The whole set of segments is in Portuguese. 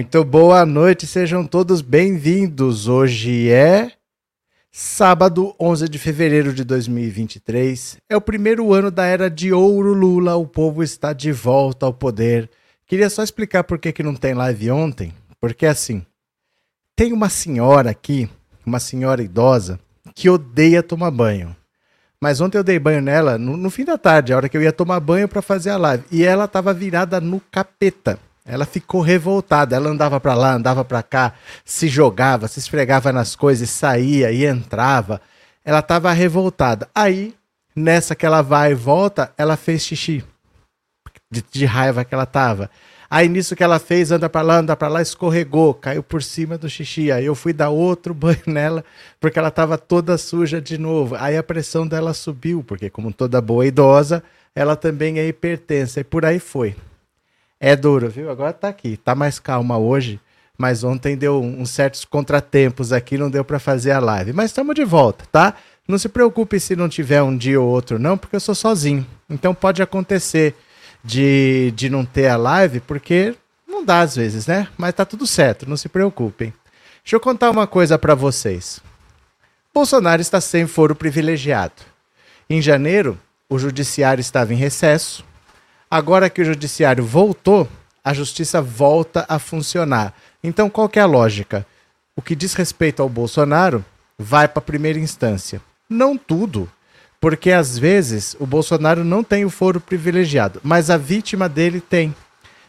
Muito boa noite, sejam todos bem-vindos. Hoje é sábado, 11 de fevereiro de 2023. É o primeiro ano da era de ouro Lula, o povo está de volta ao poder. Queria só explicar por que, que não tem live ontem, porque assim, tem uma senhora aqui, uma senhora idosa, que odeia tomar banho. Mas ontem eu dei banho nela no, no fim da tarde, a hora que eu ia tomar banho para fazer a live, e ela estava virada no capeta. Ela ficou revoltada. Ela andava para lá, andava para cá, se jogava, se esfregava nas coisas, saía e entrava. Ela estava revoltada. Aí, nessa que ela vai e volta, ela fez xixi. De, de raiva que ela tava. Aí nisso que ela fez, anda para lá, anda para lá, escorregou, caiu por cima do xixi. Aí eu fui dar outro banho nela, porque ela tava toda suja de novo. Aí a pressão dela subiu, porque como toda boa idosa, ela também é hipertensa e por aí foi. É duro, viu? Agora tá aqui. Tá mais calma hoje, mas ontem deu uns certos contratempos aqui, não deu para fazer a live. Mas estamos de volta, tá? Não se preocupe se não tiver um dia ou outro, não, porque eu sou sozinho. Então pode acontecer de, de não ter a live, porque não dá às vezes, né? Mas tá tudo certo, não se preocupem. Deixa eu contar uma coisa para vocês. Bolsonaro está sem foro privilegiado. Em janeiro, o judiciário estava em recesso, Agora que o judiciário voltou, a justiça volta a funcionar. Então, qual é a lógica? O que diz respeito ao Bolsonaro vai para a primeira instância. Não tudo, porque às vezes o Bolsonaro não tem o foro privilegiado, mas a vítima dele tem.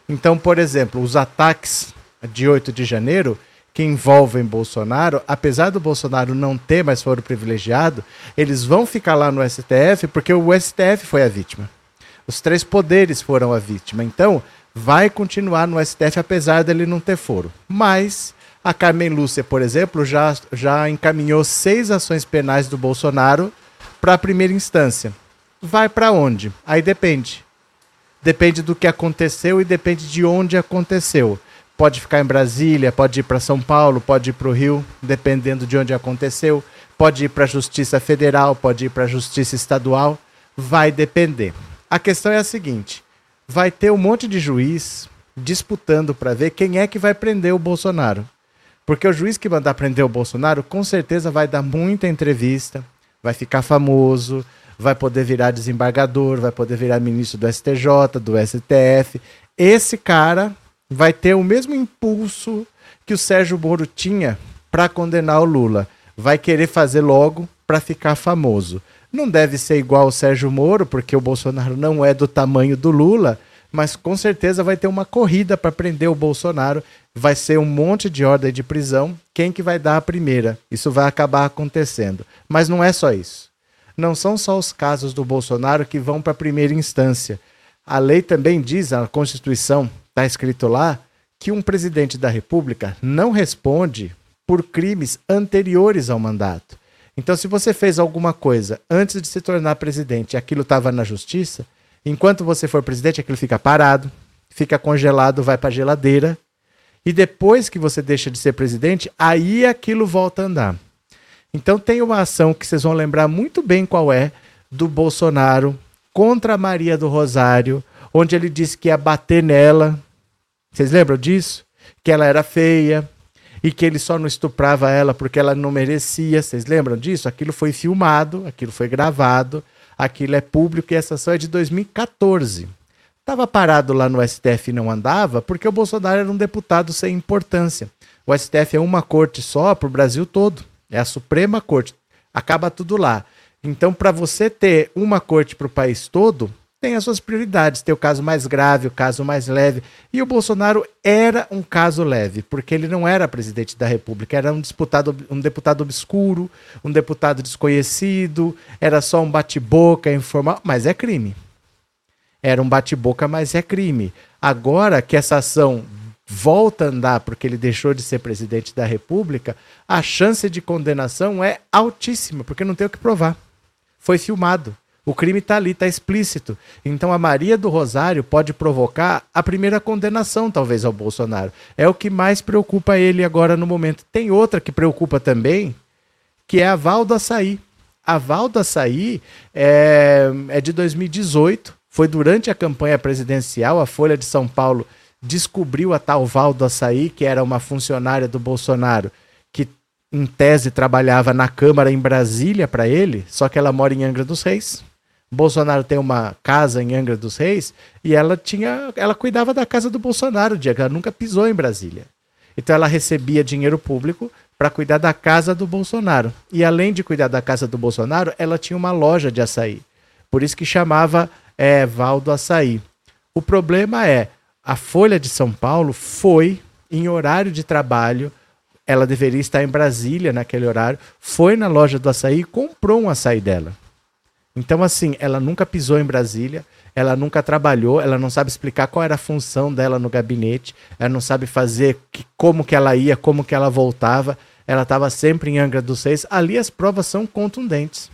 Então, por exemplo, os ataques de 8 de janeiro que envolvem Bolsonaro, apesar do Bolsonaro não ter mais foro privilegiado, eles vão ficar lá no STF porque o STF foi a vítima. Os três poderes foram a vítima. Então, vai continuar no STF, apesar dele não ter foro. Mas a Carmen Lúcia, por exemplo, já, já encaminhou seis ações penais do Bolsonaro para a primeira instância. Vai para onde? Aí depende. Depende do que aconteceu e depende de onde aconteceu. Pode ficar em Brasília, pode ir para São Paulo, pode ir para o Rio, dependendo de onde aconteceu. Pode ir para a Justiça Federal, pode ir para a Justiça Estadual. Vai depender. A questão é a seguinte: vai ter um monte de juiz disputando para ver quem é que vai prender o Bolsonaro. Porque o juiz que mandar prender o Bolsonaro, com certeza vai dar muita entrevista, vai ficar famoso, vai poder virar desembargador, vai poder virar ministro do STJ, do STF. Esse cara vai ter o mesmo impulso que o Sérgio Moro tinha para condenar o Lula. Vai querer fazer logo para ficar famoso. Não deve ser igual o Sérgio Moro, porque o Bolsonaro não é do tamanho do Lula, mas com certeza vai ter uma corrida para prender o Bolsonaro. Vai ser um monte de ordem de prisão. Quem que vai dar a primeira? Isso vai acabar acontecendo. Mas não é só isso. Não são só os casos do Bolsonaro que vão para a primeira instância. A lei também diz, a Constituição, está escrito lá, que um presidente da República não responde por crimes anteriores ao mandato. Então, se você fez alguma coisa antes de se tornar presidente e aquilo estava na justiça, enquanto você for presidente, aquilo fica parado, fica congelado, vai para a geladeira. E depois que você deixa de ser presidente, aí aquilo volta a andar. Então, tem uma ação que vocês vão lembrar muito bem qual é, do Bolsonaro contra a Maria do Rosário, onde ele disse que ia bater nela. Vocês lembram disso? Que ela era feia, e que ele só não estuprava ela porque ela não merecia. Vocês lembram disso? Aquilo foi filmado, aquilo foi gravado, aquilo é público e essa ação é de 2014. Estava parado lá no STF e não andava porque o Bolsonaro era um deputado sem importância. O STF é uma corte só para o Brasil todo. É a Suprema Corte. Acaba tudo lá. Então, para você ter uma corte para o país todo, tem as suas prioridades. Tem o caso mais grave, o caso mais leve. E o Bolsonaro era um caso leve, porque ele não era presidente da República, era um deputado, um deputado obscuro, um deputado desconhecido, era só um bate-boca informal, mas é crime. Era um bate-boca, mas é crime. Agora que essa ação volta a andar porque ele deixou de ser presidente da República, a chance de condenação é altíssima, porque não tem o que provar. Foi filmado. O crime está ali, está explícito. Então a Maria do Rosário pode provocar a primeira condenação, talvez, ao Bolsonaro. É o que mais preocupa ele agora no momento. Tem outra que preocupa também, que é a Val do Açaí. A Val do Açaí é, é de 2018, foi durante a campanha presidencial, a Folha de São Paulo descobriu a tal Val do Açaí, que era uma funcionária do Bolsonaro, que em tese trabalhava na Câmara em Brasília para ele, só que ela mora em Angra dos Reis. Bolsonaro tem uma casa em Angra dos Reis e ela tinha, ela cuidava da casa do Bolsonaro, dia ela nunca pisou em Brasília. Então ela recebia dinheiro público para cuidar da casa do Bolsonaro. E além de cuidar da casa do Bolsonaro, ela tinha uma loja de açaí. Por isso que chamava é, Valdo Açaí. O problema é, a Folha de São Paulo foi em horário de trabalho, ela deveria estar em Brasília naquele horário, foi na loja do açaí e comprou um açaí dela. Então, assim, ela nunca pisou em Brasília, ela nunca trabalhou, ela não sabe explicar qual era a função dela no gabinete, ela não sabe fazer que, como que ela ia, como que ela voltava, ela estava sempre em Angra dos Reis. Ali as provas são contundentes.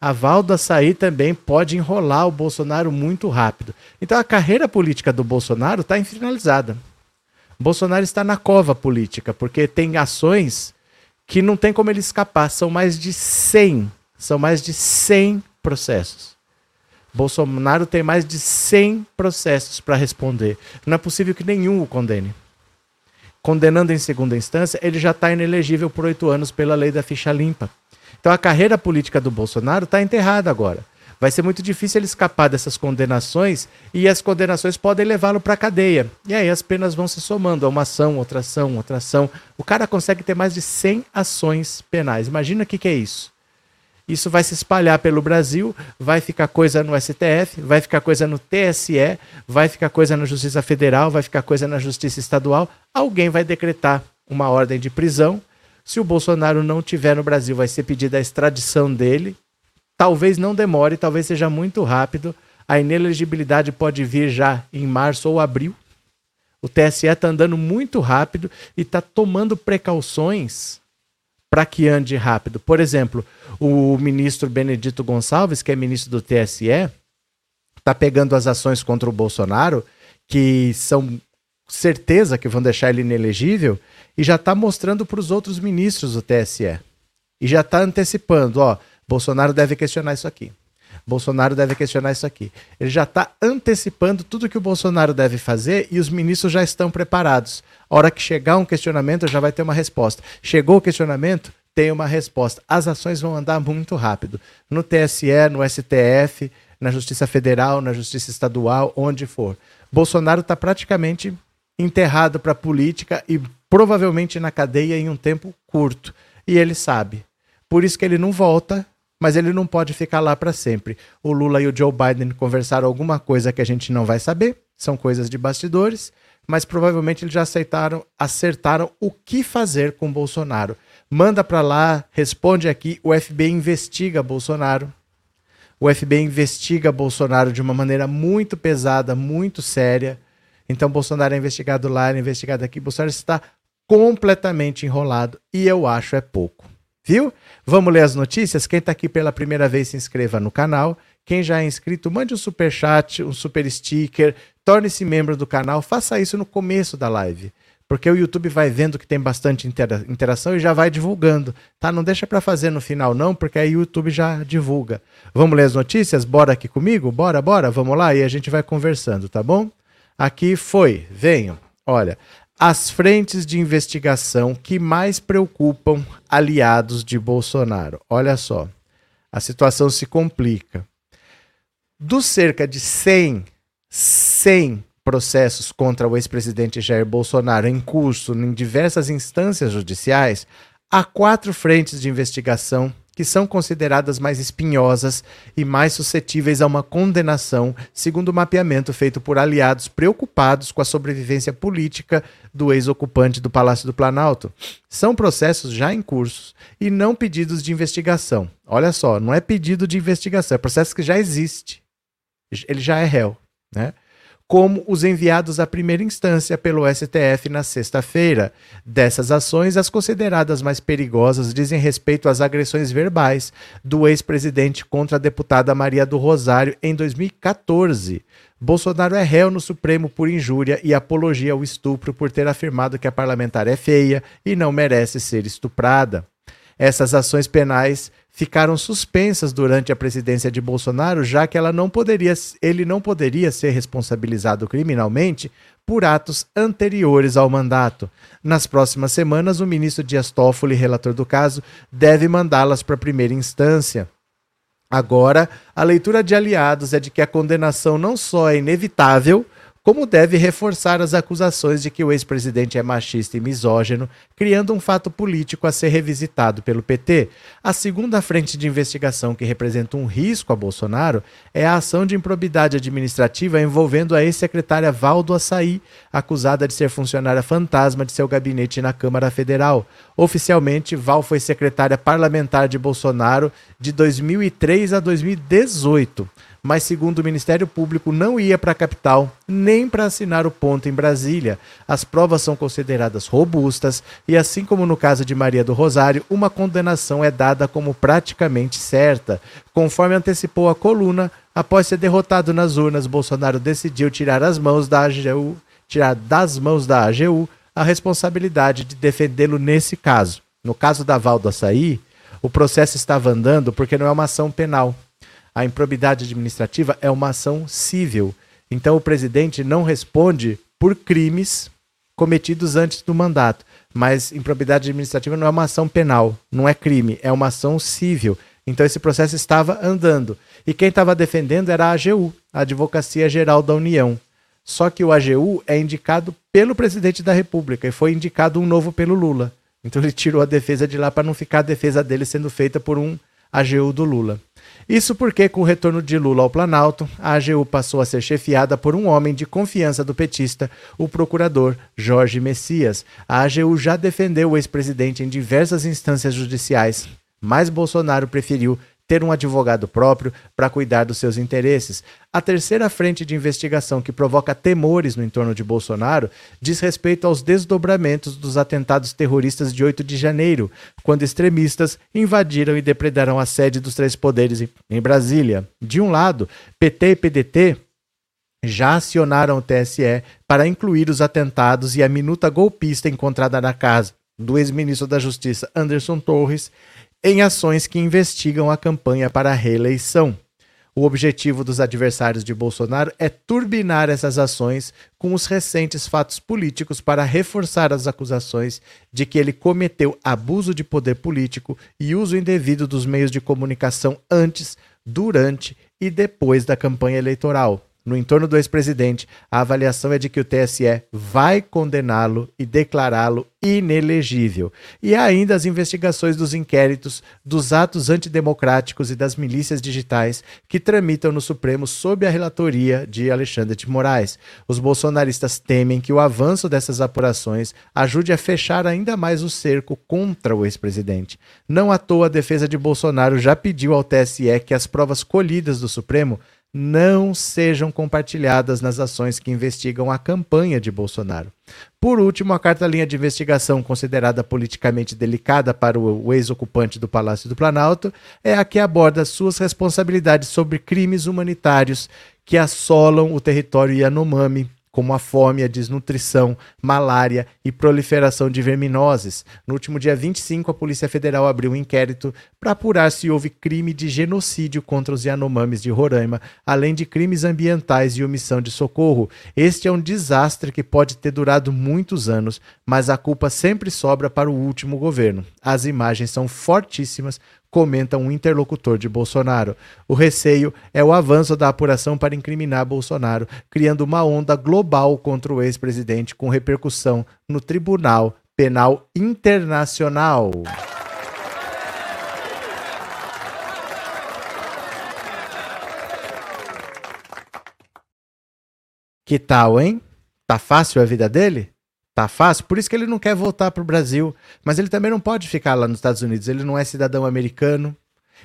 A Val do Açaí também pode enrolar o Bolsonaro muito rápido. Então a carreira política do Bolsonaro está finalizada. Bolsonaro está na cova política, porque tem ações que não tem como ele escapar. São mais de 100, são mais de 100 processos. Bolsonaro tem mais de 100 processos para responder. Não é possível que nenhum o condene. Condenando em segunda instância, ele já está inelegível por oito anos pela lei da ficha limpa. Então a carreira política do Bolsonaro está enterrada agora. Vai ser muito difícil ele escapar dessas condenações e as condenações podem levá-lo para a cadeia. E aí as penas vão se somando, uma ação, outra ação, outra ação. O cara consegue ter mais de 100 ações penais. Imagina o que, que é isso. Isso vai se espalhar pelo Brasil, vai ficar coisa no STF, vai ficar coisa no TSE, vai ficar coisa na Justiça Federal, vai ficar coisa na Justiça Estadual. Alguém vai decretar uma ordem de prisão. Se o Bolsonaro não tiver no Brasil, vai ser pedida a extradição dele. Talvez não demore, talvez seja muito rápido. A inelegibilidade pode vir já em março ou abril. O TSE está andando muito rápido e está tomando precauções para que ande rápido. Por exemplo, o ministro Benedito Gonçalves, que é ministro do TSE, está pegando as ações contra o Bolsonaro, que são certeza que vão deixar ele inelegível, e já está mostrando para os outros ministros do TSE. E já está antecipando, ó, Bolsonaro deve questionar isso aqui. Bolsonaro deve questionar isso aqui. Ele já está antecipando tudo que o Bolsonaro deve fazer e os ministros já estão preparados. A hora que chegar um questionamento, já vai ter uma resposta. Chegou o questionamento, tem uma resposta. As ações vão andar muito rápido. No TSE, no STF, na Justiça Federal, na Justiça Estadual, onde for. Bolsonaro está praticamente enterrado para a política e provavelmente na cadeia em um tempo curto. E ele sabe. Por isso que ele não volta mas ele não pode ficar lá para sempre. O Lula e o Joe Biden conversaram alguma coisa que a gente não vai saber, são coisas de bastidores, mas provavelmente eles já aceitaram, acertaram o que fazer com Bolsonaro. Manda para lá, responde aqui, o FBI investiga Bolsonaro. O FBI investiga Bolsonaro de uma maneira muito pesada, muito séria. Então Bolsonaro é investigado lá, é investigado aqui. Bolsonaro está completamente enrolado e eu acho é pouco. Viu? Vamos ler as notícias? Quem está aqui pela primeira vez, se inscreva no canal. Quem já é inscrito, mande um super chat, um super sticker, torne-se membro do canal. Faça isso no começo da live, porque o YouTube vai vendo que tem bastante intera interação e já vai divulgando, tá? Não deixa para fazer no final não, porque aí o YouTube já divulga. Vamos ler as notícias? Bora aqui comigo? Bora, bora, vamos lá e a gente vai conversando, tá bom? Aqui foi, venham. Olha, as frentes de investigação que mais preocupam aliados de Bolsonaro. Olha só, a situação se complica. Dos cerca de 100, 100 processos contra o ex-presidente Jair Bolsonaro em curso em diversas instâncias judiciais, há quatro frentes de investigação que são consideradas mais espinhosas e mais suscetíveis a uma condenação, segundo o mapeamento feito por aliados preocupados com a sobrevivência política do ex-ocupante do Palácio do Planalto. São processos já em curso e não pedidos de investigação. Olha só, não é pedido de investigação, é processo que já existe. Ele já é réu, né? Como os enviados à primeira instância pelo STF na sexta-feira. Dessas ações, as consideradas mais perigosas dizem respeito às agressões verbais do ex-presidente contra a deputada Maria do Rosário em 2014. Bolsonaro é réu no Supremo por injúria e apologia ao estupro por ter afirmado que a parlamentar é feia e não merece ser estuprada. Essas ações penais ficaram suspensas durante a presidência de Bolsonaro, já que ela não poderia, ele não poderia ser responsabilizado criminalmente por atos anteriores ao mandato. Nas próximas semanas, o ministro Dias Toffoli, relator do caso, deve mandá-las para a primeira instância. Agora, a leitura de aliados é de que a condenação não só é inevitável, como deve reforçar as acusações de que o ex-presidente é machista e misógino, criando um fato político a ser revisitado pelo PT. A segunda frente de investigação que representa um risco a Bolsonaro é a ação de improbidade administrativa envolvendo a ex-secretária Valdo Açaí, acusada de ser funcionária fantasma de seu gabinete na Câmara Federal. Oficialmente, Val foi secretária parlamentar de Bolsonaro de 2003 a 2018 mas segundo o Ministério Público não ia para a capital nem para assinar o ponto em Brasília. As provas são consideradas robustas e, assim como no caso de Maria do Rosário, uma condenação é dada como praticamente certa. Conforme antecipou a coluna, após ser derrotado nas urnas, Bolsonaro decidiu tirar as mãos da AGU, tirar das mãos da AGU a responsabilidade de defendê-lo nesse caso. No caso da Val do Açaí, o processo estava andando porque não é uma ação penal, a improbidade administrativa é uma ação civil. Então o presidente não responde por crimes cometidos antes do mandato. Mas improbidade administrativa não é uma ação penal, não é crime, é uma ação civil. Então esse processo estava andando. E quem estava defendendo era a AGU, a Advocacia Geral da União. Só que o AGU é indicado pelo presidente da República e foi indicado um novo pelo Lula. Então ele tirou a defesa de lá para não ficar a defesa dele sendo feita por um AGU do Lula. Isso porque, com o retorno de Lula ao Planalto, a AGU passou a ser chefiada por um homem de confiança do petista, o procurador Jorge Messias. A AGU já defendeu o ex-presidente em diversas instâncias judiciais, mas Bolsonaro preferiu ter um advogado próprio para cuidar dos seus interesses. A terceira frente de investigação que provoca temores no entorno de Bolsonaro diz respeito aos desdobramentos dos atentados terroristas de 8 de janeiro, quando extremistas invadiram e depredaram a sede dos três poderes em Brasília. De um lado, PT e PDT já acionaram o TSE para incluir os atentados e a minuta golpista encontrada na casa do ex-ministro da Justiça Anderson Torres em ações que investigam a campanha para a reeleição. O objetivo dos adversários de Bolsonaro é turbinar essas ações com os recentes fatos políticos para reforçar as acusações de que ele cometeu abuso de poder político e uso indevido dos meios de comunicação antes, durante e depois da campanha eleitoral no entorno do ex-presidente, a avaliação é de que o TSE vai condená-lo e declará-lo inelegível. E ainda as investigações dos inquéritos, dos atos antidemocráticos e das milícias digitais que tramitam no Supremo sob a relatoria de Alexandre de Moraes. Os bolsonaristas temem que o avanço dessas apurações ajude a fechar ainda mais o cerco contra o ex-presidente. Não à toa a defesa de Bolsonaro já pediu ao TSE que as provas colhidas do Supremo não sejam compartilhadas nas ações que investigam a campanha de Bolsonaro. Por último, a carta-linha de investigação considerada politicamente delicada para o ex-ocupante do Palácio do Planalto é a que aborda suas responsabilidades sobre crimes humanitários que assolam o território Yanomami como a fome, a desnutrição, malária e proliferação de verminoses. No último dia 25, a Polícia Federal abriu um inquérito para apurar se houve crime de genocídio contra os Yanomamis de Roraima, além de crimes ambientais e omissão de socorro. Este é um desastre que pode ter durado muitos anos, mas a culpa sempre sobra para o último governo. As imagens são fortíssimas, comenta um interlocutor de Bolsonaro. O receio é o avanço da apuração para incriminar Bolsonaro, criando uma onda global contra o ex-presidente com repercussão no Tribunal Penal Internacional. Que tal, hein? Tá fácil a vida dele? Tá fácil, por isso que ele não quer voltar para o Brasil. Mas ele também não pode ficar lá nos Estados Unidos. Ele não é cidadão americano.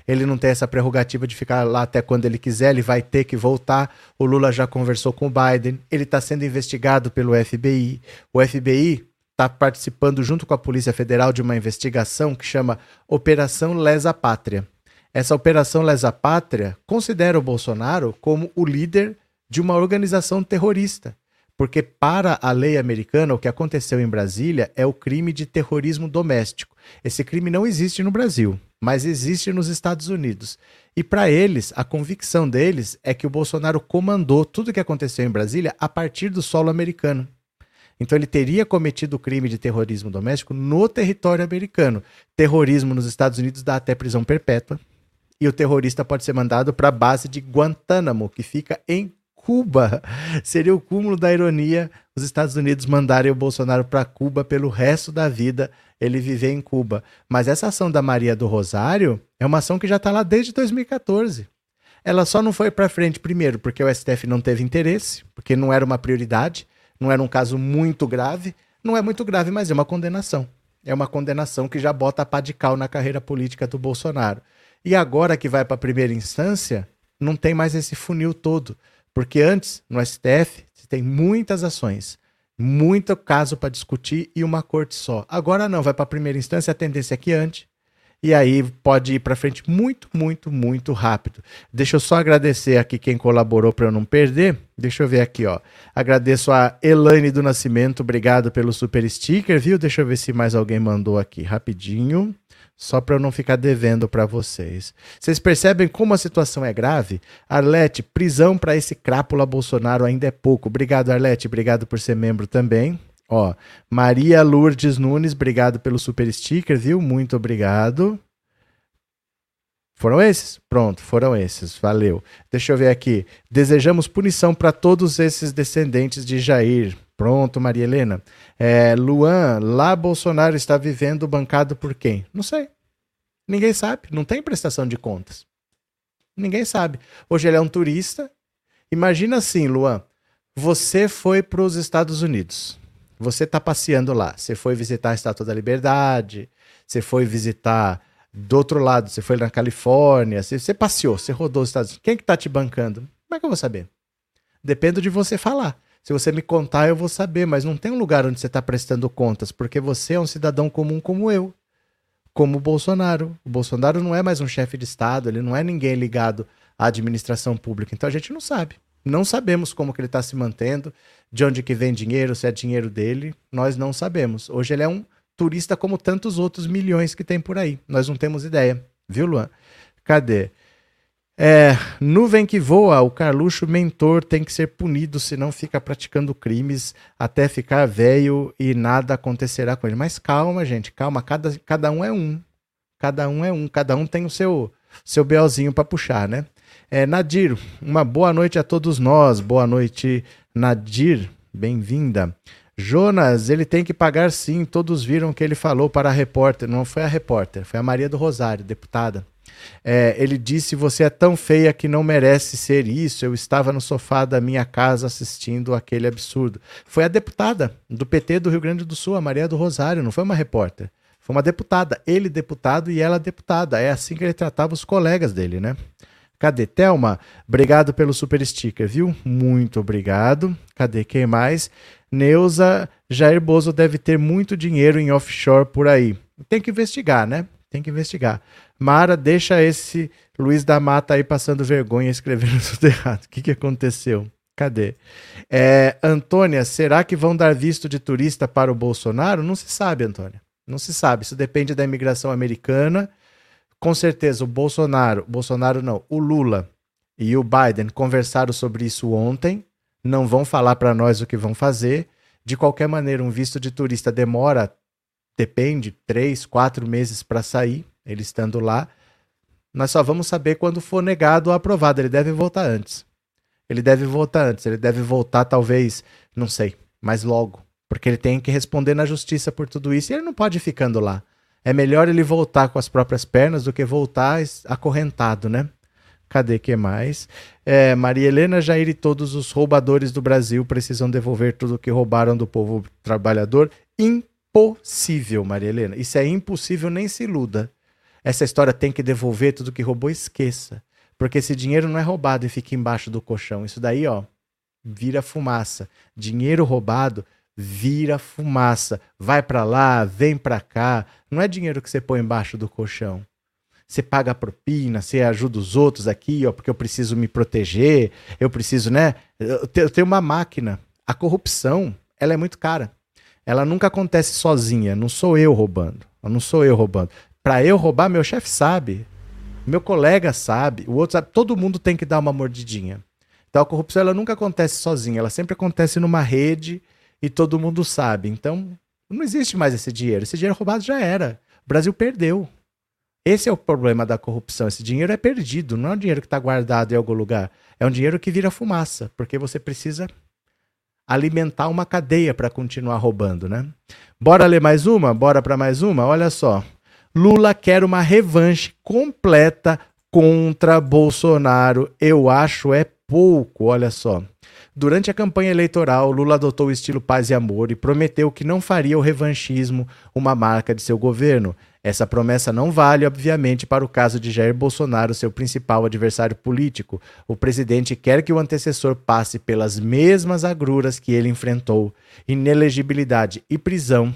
Ele não tem essa prerrogativa de ficar lá até quando ele quiser. Ele vai ter que voltar. O Lula já conversou com o Biden. Ele está sendo investigado pelo FBI. O FBI está participando, junto com a Polícia Federal, de uma investigação que chama Operação Lesa Pátria. Essa Operação Lesa Pátria considera o Bolsonaro como o líder de uma organização terrorista Porque, para a lei americana, o que aconteceu em Brasília é o crime de terrorismo doméstico. Esse crime não existe no Brasil, mas existe nos Estados Unidos. E para eles, a convicção deles é que o Bolsonaro comandou tudo o que aconteceu em Brasília a partir do solo americano. Então ele teria cometido o crime de terrorismo doméstico no território americano. Terrorismo nos Estados Unidos dá até prisão perpétua. E o terrorista pode ser mandado para a base de Guantánamo, que fica em Cuba. Seria o cúmulo da ironia os Estados Unidos mandarem o Bolsonaro para Cuba pelo resto da vida, ele viver em Cuba. Mas essa ação da Maria do Rosário é uma ação que já está lá desde 2014. Ela só não foi para frente, primeiro, porque o STF não teve interesse, porque não era uma prioridade não era um caso muito grave. Não é muito grave, mas é uma condenação. É uma condenação que já bota a pá de cal na carreira política do Bolsonaro. E agora que vai para a primeira instância, não tem mais esse funil todo. Porque antes, no STF, você tem muitas ações, muito caso para discutir e uma corte só. Agora não, vai para a primeira instância, a tendência é que antes e aí pode ir para frente muito, muito, muito rápido. Deixa eu só agradecer aqui quem colaborou para eu não perder. Deixa eu ver aqui, ó. Agradeço a Elaine do Nascimento, obrigado pelo super sticker, viu? Deixa eu ver se mais alguém mandou aqui rapidinho, só para eu não ficar devendo para vocês. Vocês percebem como a situação é grave? Arlete, prisão para esse crápula Bolsonaro ainda é pouco. Obrigado, Arlete, obrigado por ser membro também. Ó, Maria Lourdes Nunes, obrigado pelo super sticker, viu? Muito obrigado. Foram esses? Pronto, foram esses. Valeu. Deixa eu ver aqui. Desejamos punição para todos esses descendentes de Jair. Pronto, Maria Helena. É, Luan, lá Bolsonaro está vivendo bancado por quem? Não sei. Ninguém sabe. Não tem prestação de contas. Ninguém sabe. Hoje ele é um turista. Imagina assim, Luan. Você foi para os Estados Unidos. Você está passeando lá. Você foi visitar a Estátua da Liberdade, você foi visitar do outro lado, você foi na Califórnia, você, você passeou, você rodou os Estados Unidos. Quem que está te bancando? Como é que eu vou saber? Depende de você falar. Se você me contar, eu vou saber, mas não tem um lugar onde você está prestando contas, porque você é um cidadão comum como eu, como o Bolsonaro. O Bolsonaro não é mais um chefe de Estado, ele não é ninguém ligado à administração pública, então a gente não sabe. Não sabemos como que ele está se mantendo, de onde que vem dinheiro, se é dinheiro dele, nós não sabemos. Hoje ele é um turista como tantos outros milhões que tem por aí. Nós não temos ideia, viu, Luan? Cadê? É, nuvem que voa, o Carluxo mentor tem que ser punido, senão fica praticando crimes até ficar velho e nada acontecerá com ele. Mas calma, gente, calma, cada, cada um é um. Cada um é um, cada um tem o seu seu belzinho para puxar, né? É, Nadir, uma boa noite a todos nós. Boa noite, Nadir. Bem-vinda. Jonas, ele tem que pagar sim. Todos viram que ele falou para a repórter. Não foi a repórter, foi a Maria do Rosário, deputada. É, ele disse: Você é tão feia que não merece ser isso. Eu estava no sofá da minha casa assistindo aquele absurdo. Foi a deputada do PT do Rio Grande do Sul, a Maria do Rosário, não foi uma repórter. Foi uma deputada. Ele deputado e ela deputada. É assim que ele tratava os colegas dele, né? Cadê? Thelma, obrigado pelo super sticker, viu? Muito obrigado. Cadê quem mais? Neuza, Jair Bozo deve ter muito dinheiro em offshore por aí. Tem que investigar, né? Tem que investigar. Mara, deixa esse Luiz da Mata aí passando vergonha escrevendo tudo errado. O que, que aconteceu? Cadê? É, Antônia, será que vão dar visto de turista para o Bolsonaro? Não se sabe, Antônia. Não se sabe. Isso depende da imigração americana com certeza o Bolsonaro, Bolsonaro não, o Lula e o Biden conversaram sobre isso ontem, não vão falar para nós o que vão fazer. De qualquer maneira, um visto de turista demora, depende, três, quatro meses para sair, ele estando lá. Nós só vamos saber quando for negado ou aprovado. Ele deve voltar antes. Ele deve voltar antes. Ele deve voltar, talvez, não sei, mas logo. Porque ele tem que responder na justiça por tudo isso e ele não pode ir ficando lá. É melhor ele voltar com as próprias pernas do que voltar acorrentado, né? Cadê que mais? É, Maria Helena Jair e todos os roubadores do Brasil precisam devolver tudo que roubaram do povo trabalhador. Impossível, Maria Helena. Isso é impossível, nem se iluda. Essa história tem que devolver tudo que roubou, esqueça. Porque esse dinheiro não é roubado e fica embaixo do colchão. Isso daí, ó, vira fumaça. Dinheiro roubado vira fumaça. Vai para lá, vem para cá. Não é dinheiro que você põe embaixo do colchão. Você paga a propina, você ajuda os outros aqui, ó, porque eu preciso me proteger, eu preciso, né? Eu tenho uma máquina. a corrupção, ela é muito cara. Ela nunca acontece sozinha, não sou eu roubando. Não sou eu roubando. Para eu roubar, meu chefe sabe. Meu colega sabe, o outro sabe, todo mundo tem que dar uma mordidinha. Então a corrupção ela nunca acontece sozinha, ela sempre acontece numa rede e todo mundo sabe. Então não existe mais esse dinheiro. Esse dinheiro roubado já era. O Brasil perdeu. Esse é o problema da corrupção. Esse dinheiro é perdido, não é um dinheiro que está guardado em algum lugar. É um dinheiro que vira fumaça, porque você precisa alimentar uma cadeia para continuar roubando, né? Bora ler mais uma? Bora para mais uma? Olha só. Lula quer uma revanche completa contra Bolsonaro. Eu acho é pouco, olha só. Durante a campanha eleitoral, Lula adotou o estilo paz e amor e prometeu que não faria o revanchismo uma marca de seu governo. Essa promessa não vale, obviamente, para o caso de Jair Bolsonaro, seu principal adversário político. O presidente quer que o antecessor passe pelas mesmas agruras que ele enfrentou: inelegibilidade e prisão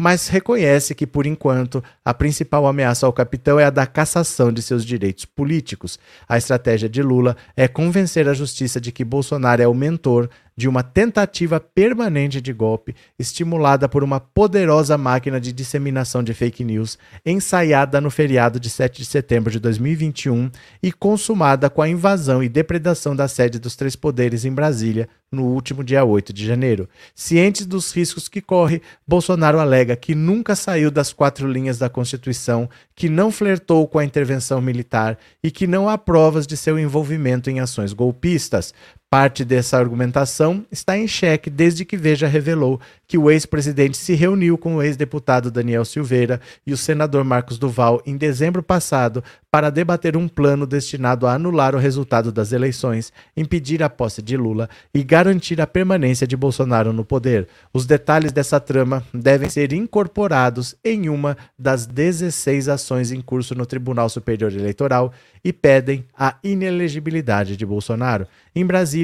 mas reconhece que, por enquanto, a principal ameaça ao capitão é a da cassação de seus direitos políticos. A estratégia de Lula é convencer a justiça de que Bolsonaro é o mentor de uma tentativa permanente de golpe, estimulada por uma poderosa máquina de disseminação de fake news, ensaiada no feriado de 7 de setembro de 2021 e consumada com a invasão e depredação da sede dos três poderes em Brasília no último dia 8 de janeiro. Ciente dos riscos que corre, Bolsonaro alega que nunca saiu das quatro linhas da Constituição, que não flertou com a intervenção militar e que não há provas de seu envolvimento em ações golpistas. Parte dessa argumentação está em xeque desde que Veja revelou que o ex-presidente se reuniu com o ex-deputado Daniel Silveira e o senador Marcos Duval em dezembro passado para debater um plano destinado a anular o resultado das eleições, impedir a posse de Lula e garantir a permanência de Bolsonaro no poder. Os detalhes dessa trama devem ser incorporados em uma das 16 ações em curso no Tribunal Superior Eleitoral e pedem a inelegibilidade de Bolsonaro. Em Brasília,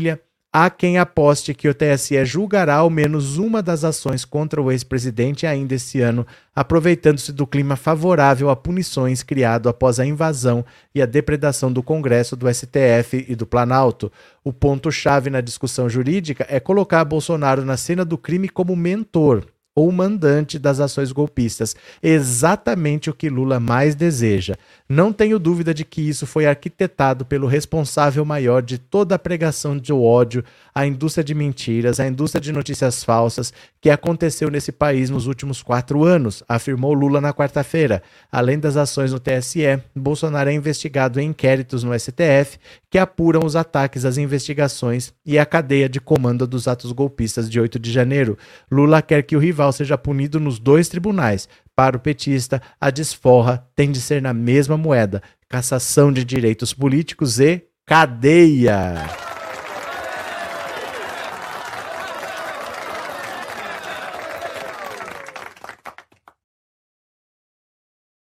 Há quem aposte que o TSE julgará ao menos uma das ações contra o ex-presidente ainda esse ano, aproveitando-se do clima favorável a punições criado após a invasão e a depredação do Congresso, do STF e do Planalto. O ponto-chave na discussão jurídica é colocar Bolsonaro na cena do crime como mentor ou mandante das ações golpistas, exatamente o que Lula mais deseja. Não tenho dúvida de que isso foi arquitetado pelo responsável maior de toda a pregação de ódio, a indústria de mentiras, a indústria de notícias falsas que aconteceu nesse país nos últimos quatro anos, afirmou Lula na quarta-feira. Além das ações no TSE, Bolsonaro é investigado em inquéritos no STF que apuram os ataques às investigações e a cadeia de comando dos atos golpistas de 8 de janeiro. Lula quer que o rival seja punido nos dois tribunais. Para o petista, a desforra tem de ser na mesma moeda: cassação de direitos políticos e cadeia.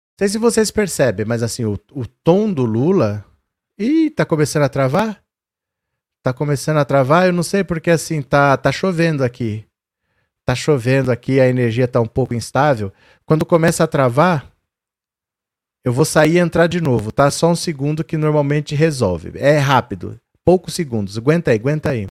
Não sei se vocês percebem, mas assim, o, o tom do Lula. Ih, tá começando a travar? Tá começando a travar? Eu não sei porque assim, tá, tá chovendo aqui tá chovendo aqui, a energia tá um pouco instável. Quando começa a travar, eu vou sair e entrar de novo, tá? Só um segundo que normalmente resolve. É rápido, poucos segundos. Aguenta aí, aguenta aí.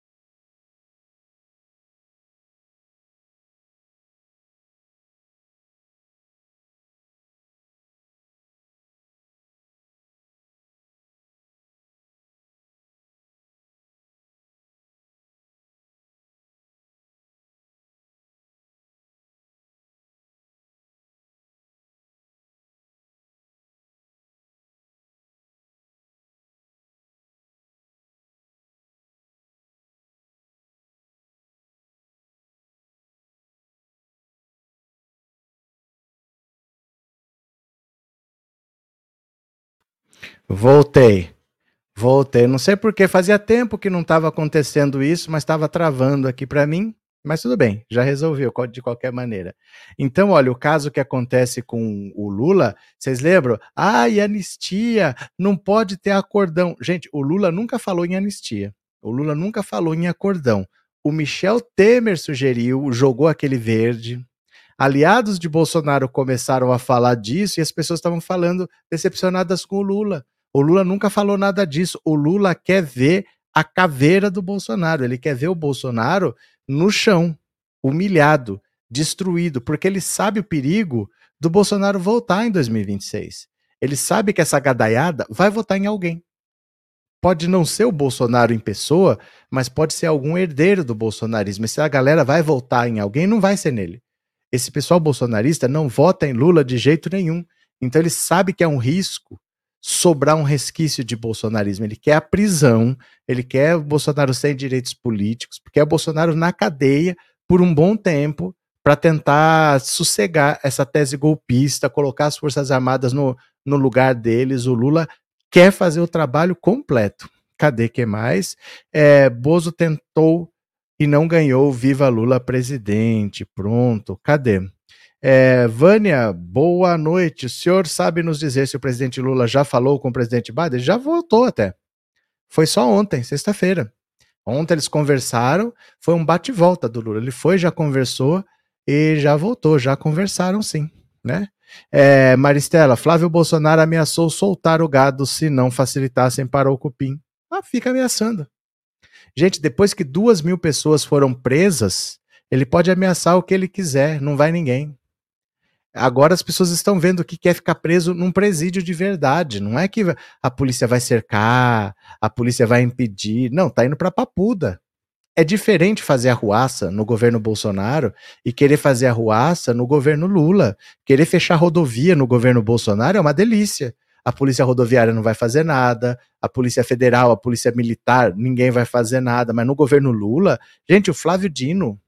Voltei. Voltei. Não sei porque fazia tempo que não estava acontecendo isso, mas estava travando aqui para mim. Mas tudo bem, já resolveu de qualquer maneira. Então, olha, o caso que acontece com o Lula, vocês lembram? Ah, e anistia, não pode ter acordão. Gente, o Lula nunca falou em anistia. O Lula nunca falou em acordão. O Michel Temer sugeriu, jogou aquele verde, aliados de Bolsonaro começaram a falar disso e as pessoas estavam falando decepcionadas com o Lula. O Lula nunca falou nada disso. O Lula quer ver a caveira do Bolsonaro. Ele quer ver o Bolsonaro no chão, humilhado, destruído, porque ele sabe o perigo do Bolsonaro voltar em 2026. Ele sabe que essa gadaiada vai votar em alguém. Pode não ser o Bolsonaro em pessoa, mas pode ser algum herdeiro do bolsonarismo. E se a galera vai votar em alguém, não vai ser nele. Esse pessoal bolsonarista não vota em Lula de jeito nenhum. Então ele sabe que é um risco sobrar um resquício de bolsonarismo. Ele quer a prisão, ele quer o Bolsonaro sem direitos políticos, porque é o Bolsonaro na cadeia por um bom tempo para tentar sossegar essa tese golpista, colocar as Forças Armadas no, no lugar deles. O Lula quer fazer o trabalho completo. Cadê que mais? É, Bozo tentou e não ganhou. Viva Lula presidente. Pronto. Cadê? É, Vânia, boa noite. O senhor sabe nos dizer se o presidente Lula já falou com o presidente Biden? Já voltou até. Foi só ontem, sexta-feira. Ontem eles conversaram, foi um bate-volta do Lula. Ele foi, já conversou e já voltou, já conversaram sim, né? É, Maristela, Flávio Bolsonaro ameaçou soltar o gado se não facilitassem para o cupim. Ah, fica ameaçando. Gente, depois que duas mil pessoas foram presas, ele pode ameaçar o que ele quiser, não vai ninguém. Agora as pessoas estão vendo que quer ficar preso num presídio de verdade. Não é que a polícia vai cercar, a polícia vai impedir. Não, tá indo pra papuda. É diferente fazer arruaça no governo Bolsonaro e querer fazer arruaça no governo Lula. Querer fechar rodovia no governo Bolsonaro é uma delícia. A polícia rodoviária não vai fazer nada, a polícia federal, a polícia militar, ninguém vai fazer nada. Mas no governo Lula, gente, o Flávio Dino,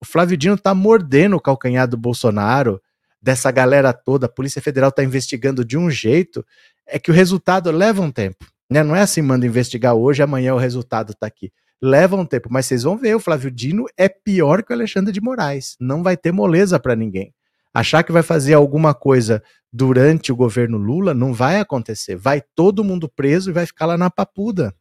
o Flávio Dino tá mordendo o calcanhar do Bolsonaro dessa galera toda, a Polícia Federal está investigando de um jeito, é que o resultado leva um tempo. Né? Não é assim, manda investigar hoje, amanhã o resultado está aqui. Leva um tempo, mas vocês vão ver, o Flávio Dino é pior que o Alexandre de Moraes. Não vai ter moleza para ninguém. Achar que vai fazer alguma coisa durante o governo Lula não vai acontecer. Vai todo mundo preso e vai ficar lá na papuda.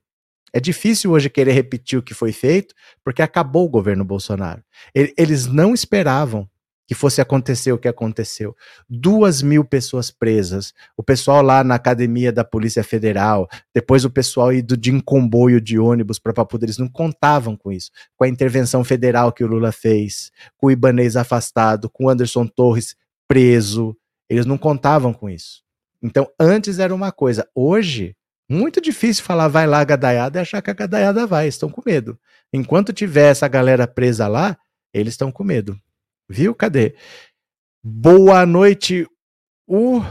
É difícil hoje querer repetir o que foi feito, porque acabou o governo Bolsonaro. Eles não esperavam que fosse acontecer o que aconteceu. Duas mil pessoas presas, o pessoal lá na academia da Polícia Federal, depois o pessoal ido de em comboio de ônibus para Papuda, eles não contavam com isso, com a intervenção federal que o Lula fez, com o Ibanês afastado, com o Anderson Torres preso, eles não contavam com isso. Então, antes era uma coisa, hoje, muito difícil falar vai lá gadaiada e achar que a gadaiada vai, estão com medo. Enquanto tiver essa galera presa lá, eles estão com medo. Viu? Cadê? Boa noite, o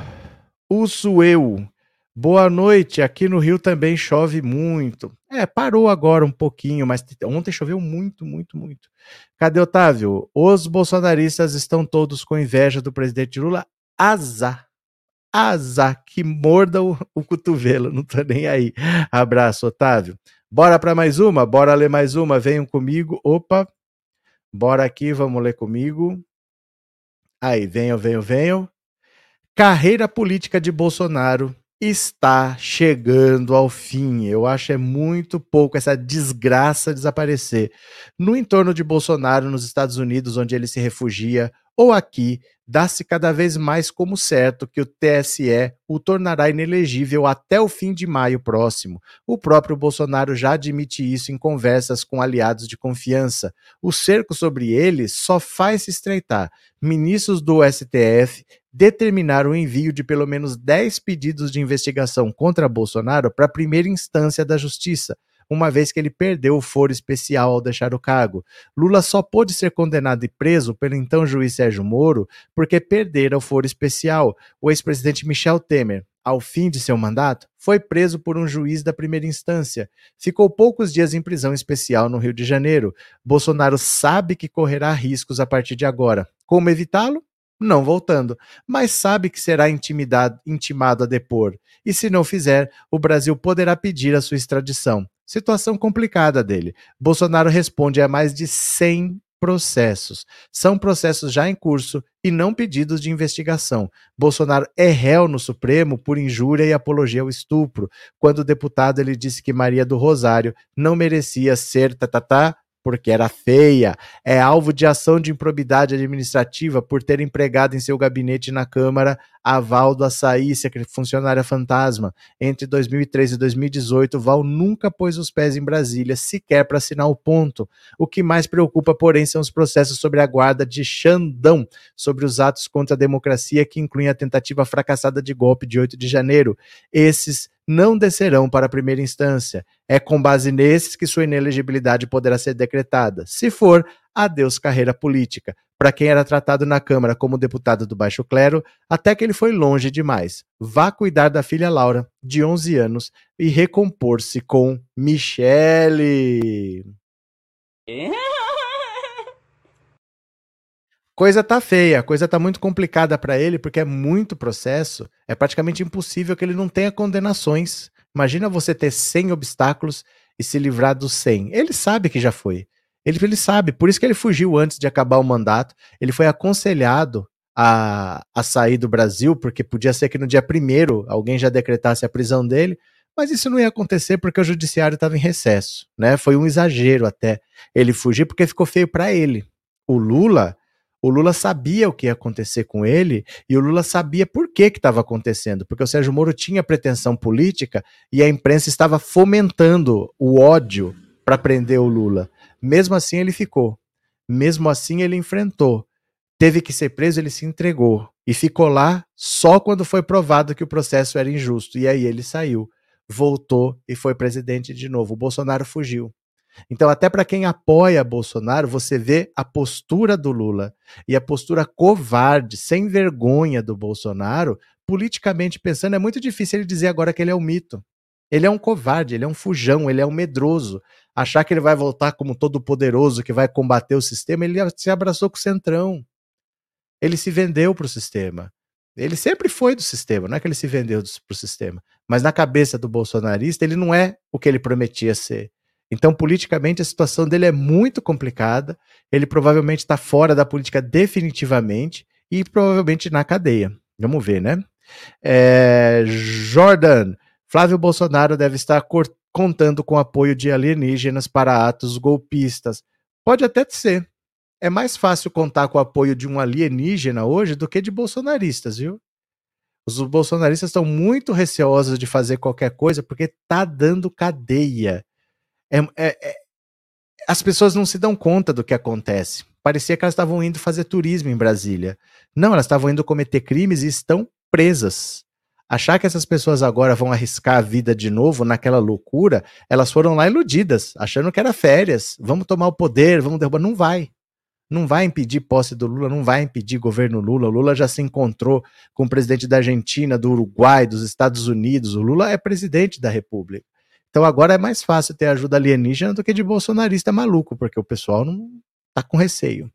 Usueu. Boa noite. Aqui no Rio também chove muito. É, parou agora um pouquinho, mas ontem choveu muito, muito, muito. Cadê Otávio? Os bolsonaristas estão todos com inveja do presidente Lula. Azar. Azar, que morda o, o cotovelo, não tô nem aí. Abraço, Otávio. Bora para mais uma? Bora ler mais uma? Venham comigo. Opa, Bora aqui, vamos ler comigo. Aí, venham, venham, venham. Carreira política de Bolsonaro está chegando ao fim. Eu acho é muito pouco essa desgraça desaparecer. No entorno de Bolsonaro, nos Estados Unidos, onde ele se refugia, ou aqui, dá-se cada vez mais como certo que o TSE o tornará inelegível até o fim de maio próximo. O próprio Bolsonaro já admite isso em conversas com aliados de confiança. O cerco sobre ele só faz se estreitar. Ministros do STF determinaram o envio de pelo menos 10 pedidos de investigação contra Bolsonaro para a primeira instância da Justiça uma vez que ele perdeu o foro especial ao deixar o cargo. Lula só pôde ser condenado e preso pelo então juiz Sérgio Moro porque perdera o foro especial. O ex-presidente Michel Temer, ao fim de seu mandato, foi preso por um juiz da primeira instância. Ficou poucos dias em prisão especial no Rio de Janeiro. Bolsonaro sabe que correrá riscos a partir de agora. Como evitá-lo? Não voltando, mas sabe que será intimado a depor. E se não fizer, o Brasil poderá pedir a sua extradição. Situação complicada dele. Bolsonaro responde a mais de 100 processos. São processos já em curso e não pedidos de investigação. Bolsonaro é réu no Supremo por injúria e apologia ao estupro, quando o deputado ele disse que Maria do Rosário não merecia ser tatatá porque era feia. É alvo de ação de improbidade administrativa por ter empregado em seu gabinete na Câmara aval do açaí, funcionária fantasma. Entre 2013 e 2018, Val nunca pôs os pés em Brasília, sequer para assinar o ponto. O que mais preocupa, porém, são os processos sobre a guarda de Xandão, sobre os atos contra a democracia que incluem a tentativa fracassada de golpe de 8 de janeiro. Esses não descerão para a primeira instância. É com base nesses que sua inelegibilidade poderá ser decretada. Se for, adeus carreira política. Para quem era tratado na Câmara como deputado do baixo clero, até que ele foi longe demais. Vá cuidar da filha Laura, de 11 anos, e recompor-se com Michele. Coisa tá feia, a coisa tá muito complicada para ele, porque é muito processo, é praticamente impossível que ele não tenha condenações. Imagina você ter 100 obstáculos e se livrar dos 100. Ele sabe que já foi. Ele, ele sabe, por isso que ele fugiu antes de acabar o mandato. Ele foi aconselhado a, a sair do Brasil, porque podia ser que no dia primeiro alguém já decretasse a prisão dele, mas isso não ia acontecer porque o judiciário estava em recesso, né? Foi um exagero até ele fugir porque ficou feio para ele. O Lula, o Lula sabia o que ia acontecer com ele e o Lula sabia por que estava acontecendo, porque o Sérgio Moro tinha pretensão política e a imprensa estava fomentando o ódio para prender o Lula. Mesmo assim, ele ficou. Mesmo assim, ele enfrentou. Teve que ser preso, ele se entregou e ficou lá só quando foi provado que o processo era injusto. E aí ele saiu, voltou e foi presidente de novo. O Bolsonaro fugiu. Então, até para quem apoia Bolsonaro, você vê a postura do Lula e a postura covarde, sem vergonha do Bolsonaro, politicamente pensando, é muito difícil ele dizer agora que ele é um mito. Ele é um covarde, ele é um fujão, ele é um medroso. Achar que ele vai voltar como todo poderoso que vai combater o sistema, ele se abraçou com o centrão. Ele se vendeu para o sistema. Ele sempre foi do sistema, não é que ele se vendeu para o sistema. Mas na cabeça do bolsonarista, ele não é o que ele prometia ser. Então, politicamente, a situação dele é muito complicada. Ele provavelmente está fora da política definitivamente e provavelmente na cadeia. Vamos ver, né? É, Jordan, Flávio Bolsonaro deve estar contando com apoio de alienígenas para atos golpistas. Pode até ser. É mais fácil contar com o apoio de um alienígena hoje do que de bolsonaristas, viu? Os bolsonaristas estão muito receosos de fazer qualquer coisa porque tá dando cadeia. É, é, é, as pessoas não se dão conta do que acontece. Parecia que elas estavam indo fazer turismo em Brasília. Não, elas estavam indo cometer crimes e estão presas. Achar que essas pessoas agora vão arriscar a vida de novo naquela loucura, elas foram lá iludidas, achando que era férias. Vamos tomar o poder, vamos derrubar. Não vai. Não vai impedir posse do Lula, não vai impedir governo Lula. O Lula já se encontrou com o presidente da Argentina, do Uruguai, dos Estados Unidos. O Lula é presidente da República. Então agora é mais fácil ter ajuda alienígena do que de bolsonarista maluco, porque o pessoal não tá com receio.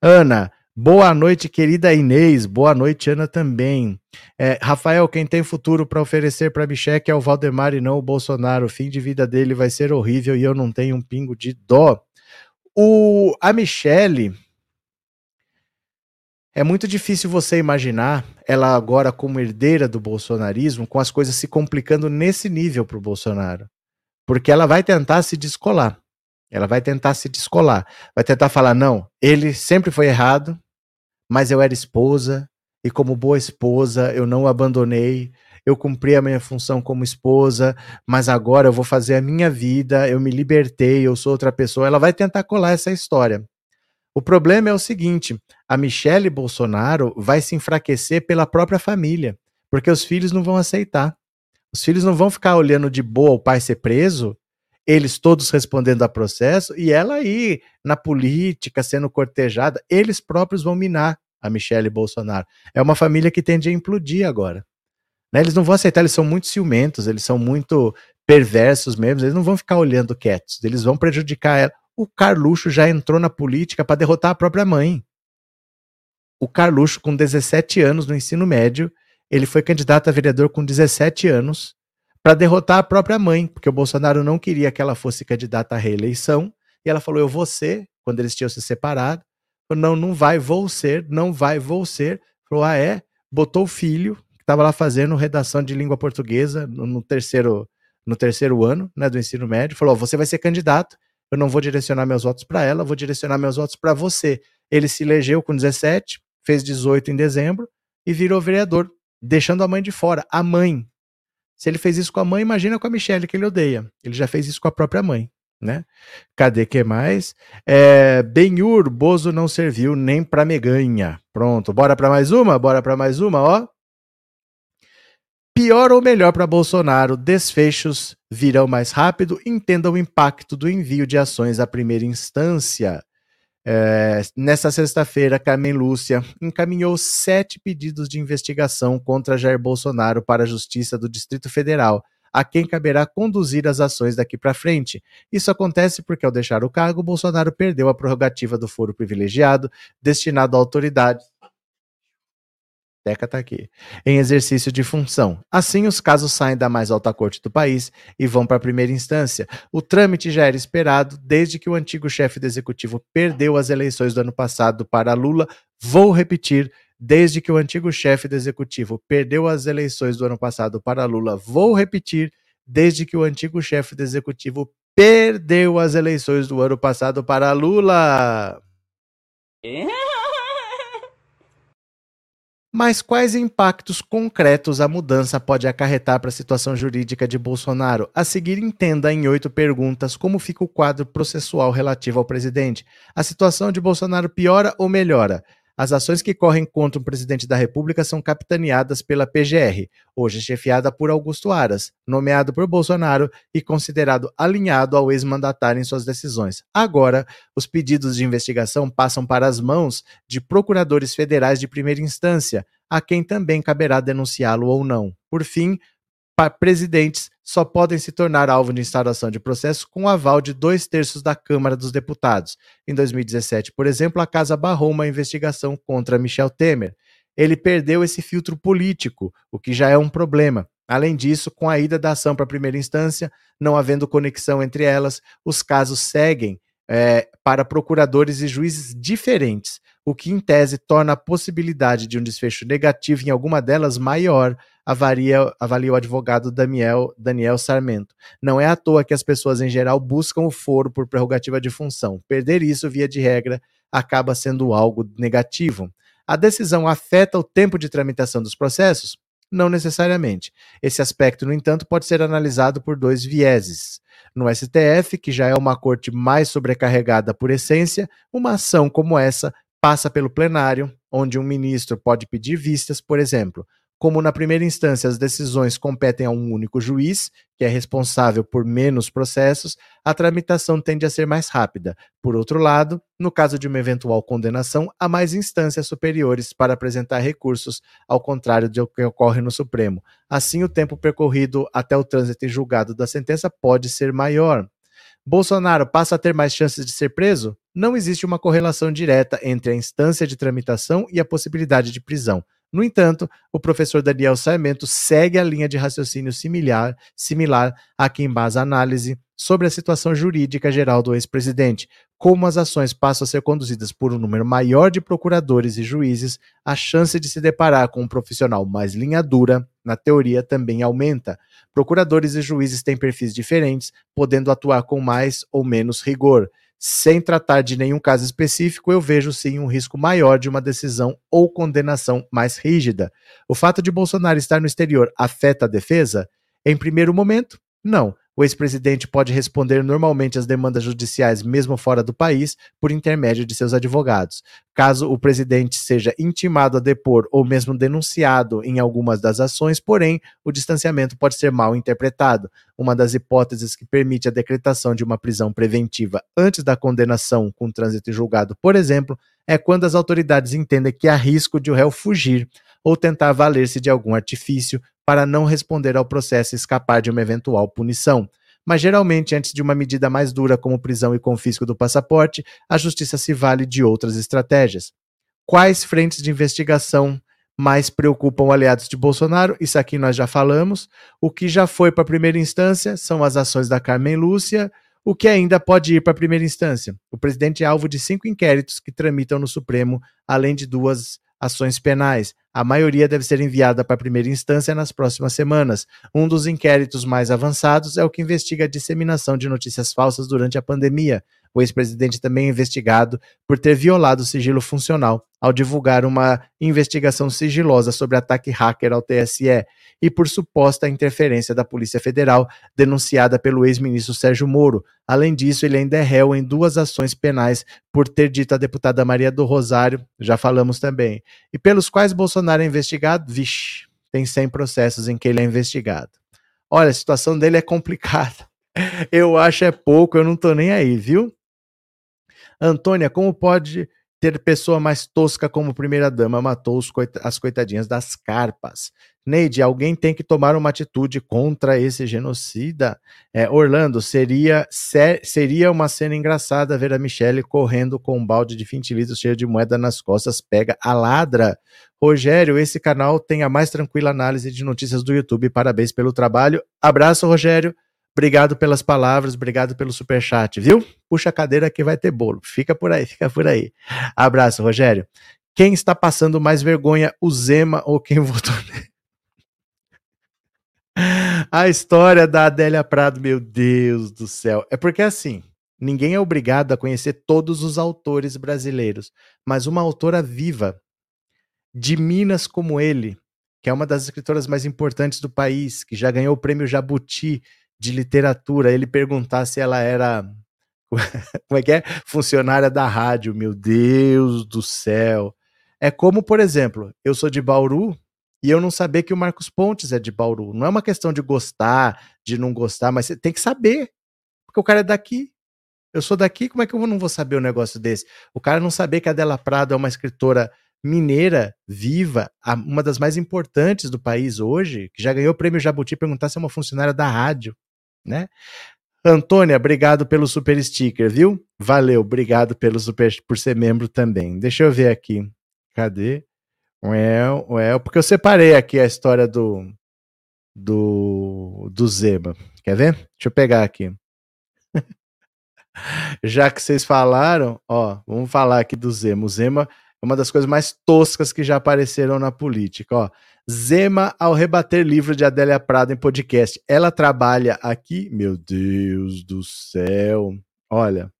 Ana, boa noite, querida Inês. Boa noite, Ana também. É, Rafael, quem tem futuro para oferecer para Michele é o Valdemar e não o Bolsonaro. O fim de vida dele vai ser horrível e eu não tenho um pingo de dó. O, a Michele. É muito difícil você imaginar ela agora como herdeira do bolsonarismo, com as coisas se complicando nesse nível para o Bolsonaro. Porque ela vai tentar se descolar. Ela vai tentar se descolar. Vai tentar falar: não, ele sempre foi errado, mas eu era esposa, e como boa esposa, eu não o abandonei. Eu cumpri a minha função como esposa, mas agora eu vou fazer a minha vida, eu me libertei, eu sou outra pessoa. Ela vai tentar colar essa história. O problema é o seguinte: a Michelle Bolsonaro vai se enfraquecer pela própria família, porque os filhos não vão aceitar. Os filhos não vão ficar olhando de boa o pai ser preso, eles todos respondendo a processo, e ela aí na política, sendo cortejada, eles próprios vão minar a Michelle Bolsonaro. É uma família que tende a implodir agora. Né? Eles não vão aceitar, eles são muito ciumentos, eles são muito perversos mesmo, eles não vão ficar olhando quietos, eles vão prejudicar ela. O Carluxo já entrou na política para derrotar a própria mãe. O Carluxo, com 17 anos no ensino médio, ele foi candidato a vereador com 17 anos para derrotar a própria mãe, porque o Bolsonaro não queria que ela fosse candidata à reeleição, e ela falou: "Eu vou ser", quando eles tinham se separado. Falou, não, não vai, vou ser, não vai, vou ser. Falou: "Ah, é?" Botou o filho, que estava lá fazendo redação de língua portuguesa no, no, terceiro no terceiro ano, né, do ensino médio, falou: "Você vai ser candidato". eu não vou direcionar meus votos para ela, vou direcionar meus votos para você. Ele se elegeu com 17, fez 18 em dezembro e virou vereador, deixando a mãe de fora. A mãe. Se ele fez isso com a mãe, imagina com a Michelle, que ele odeia. Ele já fez isso com a própria mãe. Né? Cadê que mais? É, Benhur, Bozo não serviu nem para meganha. Pronto, bora para mais uma? Bora para mais uma, ó. Pior ou melhor para Bolsonaro, desfechos virão mais rápido. Entenda o impacto do envio de ações à primeira instância. É, nesta sexta-feira, Carmen Lúcia encaminhou sete pedidos de investigação contra Jair Bolsonaro para a Justiça do Distrito Federal, a quem caberá conduzir as ações daqui para frente. Isso acontece porque, ao deixar o cargo, Bolsonaro perdeu a prerrogativa do foro privilegiado destinado a autoridades Teca está aqui. Em exercício de função. Assim, os casos saem da mais alta corte do país e vão para a primeira instância. O trâmite já era esperado desde que o antigo chefe do executivo perdeu as eleições do ano passado para Lula. Vou repetir, desde que o antigo chefe do executivo perdeu as eleições do ano passado para Lula. Vou repetir, desde que o antigo chefe do executivo perdeu as eleições do ano passado para Lula. Mas quais impactos concretos a mudança pode acarretar para a situação jurídica de Bolsonaro? A seguir, entenda em oito perguntas como fica o quadro processual relativo ao presidente. A situação de Bolsonaro piora ou melhora? As ações que correm contra o presidente da República são capitaneadas pela PGR, hoje chefiada por Augusto Aras, nomeado por Bolsonaro e considerado alinhado ao ex-mandatário em suas decisões. Agora, os pedidos de investigação passam para as mãos de procuradores federais de primeira instância, a quem também caberá denunciá-lo ou não. Por fim, presidentes só podem se tornar alvo de instauração de processo com o aval de dois terços da Câmara dos Deputados. Em 2017, por exemplo, a Casa barrou uma investigação contra Michel Temer. Ele perdeu esse filtro político, o que já é um problema. Além disso, com a ida da ação para a primeira instância, não havendo conexão entre elas, os casos seguem é, para procuradores e juízes diferentes, o que, em tese, torna a possibilidade de um desfecho negativo em alguma delas maior, avalia, avalia o advogado Daniel, Daniel Sarmento. Não é à toa que as pessoas, em geral, buscam o foro por prerrogativa de função. Perder isso, via de regra, acaba sendo algo negativo. A decisão afeta o tempo de tramitação dos processos? Não necessariamente. Esse aspecto, no entanto, pode ser analisado por dois vieses. No STF, que já é uma corte mais sobrecarregada por essência, uma ação como essa passa pelo plenário, onde um ministro pode pedir vistas, por exemplo. Como na primeira instância as decisões competem a um único juiz, que é responsável por menos processos, a tramitação tende a ser mais rápida. Por outro lado, no caso de uma eventual condenação, há mais instâncias superiores para apresentar recursos, ao contrário do que ocorre no Supremo. Assim, o tempo percorrido até o trânsito e julgado da sentença pode ser maior. Bolsonaro passa a ter mais chances de ser preso? Não existe uma correlação direta entre a instância de tramitação e a possibilidade de prisão. No entanto, o professor Daniel Sarmento segue a linha de raciocínio similar, similar a quem embasa a análise sobre a situação jurídica geral do ex-presidente. Como as ações passam a ser conduzidas por um número maior de procuradores e juízes, a chance de se deparar com um profissional mais linha dura, na teoria, também aumenta. Procuradores e juízes têm perfis diferentes, podendo atuar com mais ou menos rigor sem tratar de nenhum caso específico, eu vejo sim um risco maior de uma decisão ou condenação mais rígida. O fato de Bolsonaro estar no exterior afeta a defesa? Em primeiro momento, não o ex-presidente pode responder normalmente às demandas judiciais, mesmo fora do país, por intermédio de seus advogados. Caso o presidente seja intimado a depor ou mesmo denunciado em algumas das ações, porém, o distanciamento pode ser mal interpretado. Uma das hipóteses que permite a decretação de uma prisão preventiva antes da condenação com trânsito julgado, por exemplo, é quando as autoridades entendem que há risco de o réu fugir ou tentar valer-se de algum artifício para não responder ao processo e escapar de uma eventual punição. Mas geralmente, antes de uma medida mais dura como prisão e confisco do passaporte, a justiça se vale de outras estratégias. Quais frentes de investigação mais preocupam aliados de Bolsonaro? Isso aqui nós já falamos. O que já foi para a primeira instância são as ações da Carmen Lúcia. O que ainda pode ir para a primeira instância? O presidente é alvo de cinco inquéritos que tramitam no Supremo, além de duas ações penais. A maioria deve ser enviada para a primeira instância nas próximas semanas. Um dos inquéritos mais avançados é o que investiga a disseminação de notícias falsas durante a pandemia. O ex-presidente também é investigado por ter violado o sigilo funcional ao divulgar uma investigação sigilosa sobre ataque hacker ao TSE e por suposta interferência da Polícia Federal denunciada pelo ex-ministro Sérgio Moro. Além disso, ele ainda é réu em duas ações penais por ter dito à deputada Maria do Rosário, já falamos também, e pelos quais Bolsonaro é investigado, vixe, tem 100 processos em que ele é investigado. Olha, a situação dele é complicada. Eu acho é pouco, eu não tô nem aí, viu? Antônia, como pode ter pessoa mais tosca como primeira-dama matou coita as coitadinhas das carpas? Neide, alguém tem que tomar uma atitude contra esse genocida. É, Orlando, seria, ser, seria uma cena engraçada ver a Michelle correndo com um balde de 20 litros cheio de moeda nas costas, pega a ladra. Rogério, esse canal tem a mais tranquila análise de notícias do YouTube. Parabéns pelo trabalho. Abraço, Rogério. Obrigado pelas palavras, obrigado pelo super chat, viu? Puxa a cadeira que vai ter bolo. Fica por aí, fica por aí. Abraço, Rogério. Quem está passando mais vergonha, o Zema ou quem votou nele? A história da Adélia Prado, meu Deus do céu. É porque assim, ninguém é obrigado a conhecer todos os autores brasileiros, mas uma autora viva de Minas como ele, que é uma das escritoras mais importantes do país, que já ganhou o prêmio Jabuti de literatura, ele perguntar se ela era como é que é? Funcionária da rádio, meu Deus do céu. É como, por exemplo, eu sou de Bauru e eu não saber que o Marcos Pontes é de Bauru. Não é uma questão de gostar, de não gostar, mas você tem que saber, porque o cara é daqui. Eu sou daqui, como é que eu não vou saber um negócio desse? O cara não saber que a Della Prado é uma escritora mineira viva, uma das mais importantes do país hoje, que já ganhou o prêmio Jabuti, perguntar se é uma funcionária da rádio né? Antônia, obrigado pelo super sticker, viu? Valeu, obrigado pelo super por ser membro também. Deixa eu ver aqui. Cadê? Well, well, porque eu separei aqui a história do do do Zema. Quer ver? Deixa eu pegar aqui. Já que vocês falaram, ó, vamos falar aqui do Zema. O Zema é uma das coisas mais toscas que já apareceram na política, ó. Zema ao rebater livro de Adélia Prado em podcast. Ela trabalha aqui, meu Deus do céu. Olha,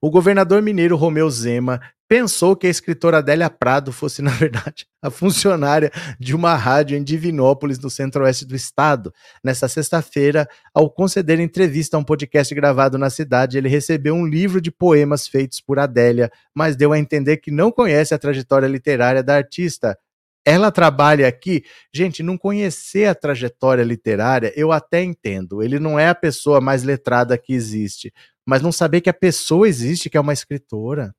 o governador mineiro Romeu Zema pensou que a escritora Adélia Prado fosse, na verdade, a funcionária de uma rádio em Divinópolis, no centro-oeste do estado. Nessa sexta-feira, ao conceder entrevista a um podcast gravado na cidade, ele recebeu um livro de poemas feitos por Adélia, mas deu a entender que não conhece a trajetória literária da artista ela trabalha aqui. Gente, não conhecer a trajetória literária, eu até entendo. Ele não é a pessoa mais letrada que existe. Mas não saber que a pessoa existe, que é uma escritora.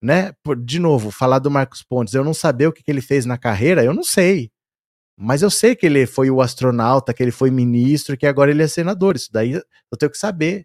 Né? De novo, falar do Marcos Pontes, eu não saber o que, que ele fez na carreira, eu não sei. Mas eu sei que ele foi o astronauta, que ele foi ministro, que agora ele é senador. Isso daí eu tenho que saber.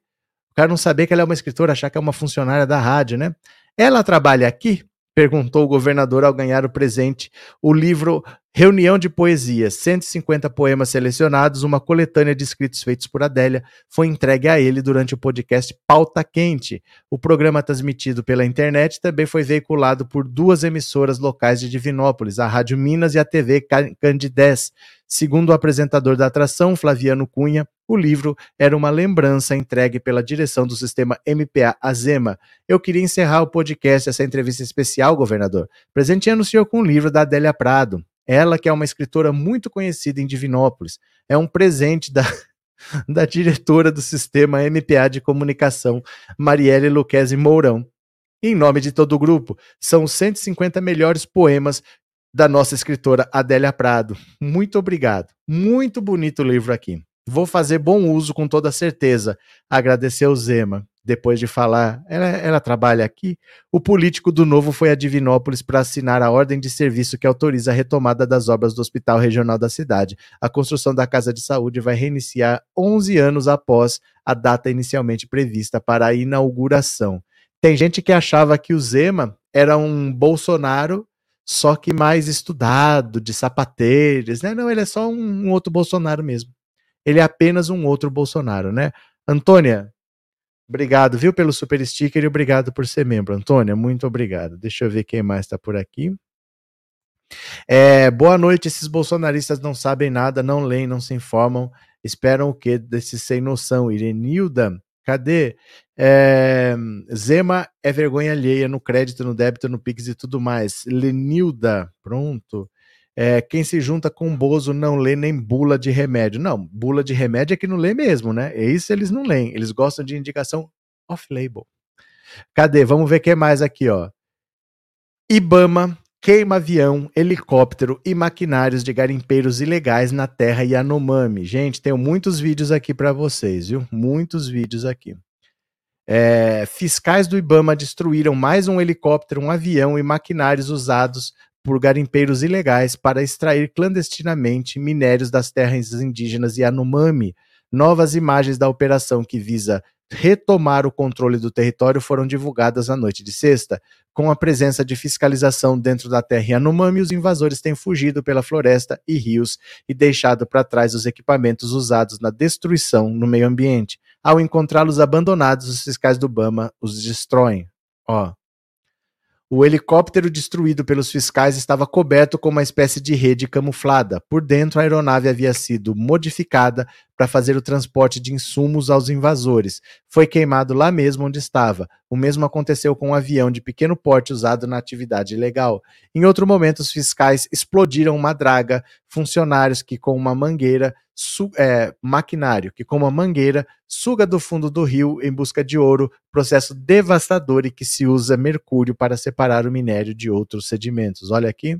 O cara não saber que ela é uma escritora, achar que é uma funcionária da rádio, né? Ela trabalha aqui perguntou o governador ao ganhar o presente o livro Reunião de Poesias, 150 poemas selecionados, uma coletânea de escritos feitos por Adélia, foi entregue a ele durante o podcast Pauta Quente. O programa transmitido pela internet também foi veiculado por duas emissoras locais de Divinópolis, a Rádio Minas e a TV Candidez. Segundo o apresentador da atração, Flaviano Cunha, o livro era uma lembrança entregue pela direção do sistema MPA Azema. Eu queria encerrar o podcast, essa entrevista especial, governador, presenteando o senhor com um livro da Adélia Prado. Ela, que é uma escritora muito conhecida em Divinópolis, é um presente da, da diretora do sistema MPA de comunicação, Marielle Luquezzi Mourão. Em nome de todo o grupo, são 150 melhores poemas da nossa escritora Adélia Prado. Muito obrigado. Muito bonito o livro aqui. Vou fazer bom uso com toda certeza. Agradeceu Zema. Depois de falar, ela, ela trabalha aqui. O político do Novo foi a Divinópolis para assinar a ordem de serviço que autoriza a retomada das obras do Hospital Regional da cidade. A construção da Casa de Saúde vai reiniciar 11 anos após a data inicialmente prevista para a inauguração. Tem gente que achava que o Zema era um Bolsonaro só que mais estudado, de sapateiros, né? Não, ele é só um, um outro Bolsonaro mesmo ele é apenas um outro Bolsonaro, né? Antônia, Obrigado, viu, pelo super sticker e obrigado por ser membro, Antônia. Muito obrigado. Deixa eu ver quem mais está por aqui. É, boa noite. Esses bolsonaristas não sabem nada, não leem, não se informam. Esperam o quê desses sem noção? Irenilda, cadê? É, Zema é vergonha alheia no crédito, no débito, no Pix e tudo mais. Lenilda, pronto. É, quem se junta com Bozo não lê nem bula de remédio. Não, bula de remédio é que não lê mesmo, né? É isso eles não leem. Eles gostam de indicação off-label. Cadê? Vamos ver o que mais aqui, ó. Ibama queima avião, helicóptero e maquinários de garimpeiros ilegais na terra Yanomami. Gente, tenho muitos vídeos aqui para vocês, viu? Muitos vídeos aqui. É, fiscais do Ibama destruíram mais um helicóptero, um avião e maquinários usados por garimpeiros ilegais para extrair clandestinamente minérios das terras indígenas Yanomami. Novas imagens da operação que visa retomar o controle do território foram divulgadas na noite de sexta. Com a presença de fiscalização dentro da terra Yanomami, os invasores têm fugido pela floresta e rios e deixado para trás os equipamentos usados na destruição no meio ambiente. Ao encontrá-los abandonados, os fiscais do Bama os destroem. Ó, o helicóptero destruído pelos fiscais estava coberto com uma espécie de rede camuflada. Por dentro, a aeronave havia sido modificada para fazer o transporte de insumos aos invasores. Foi queimado lá mesmo onde estava. O mesmo aconteceu com um avião de pequeno porte usado na atividade ilegal. Em outro momento, os fiscais explodiram uma draga, funcionários que, com uma mangueira, é, maquinário que, com uma mangueira, suga do fundo do rio em busca de ouro, processo devastador e que se usa mercúrio para separar o minério de outros sedimentos. Olha aqui.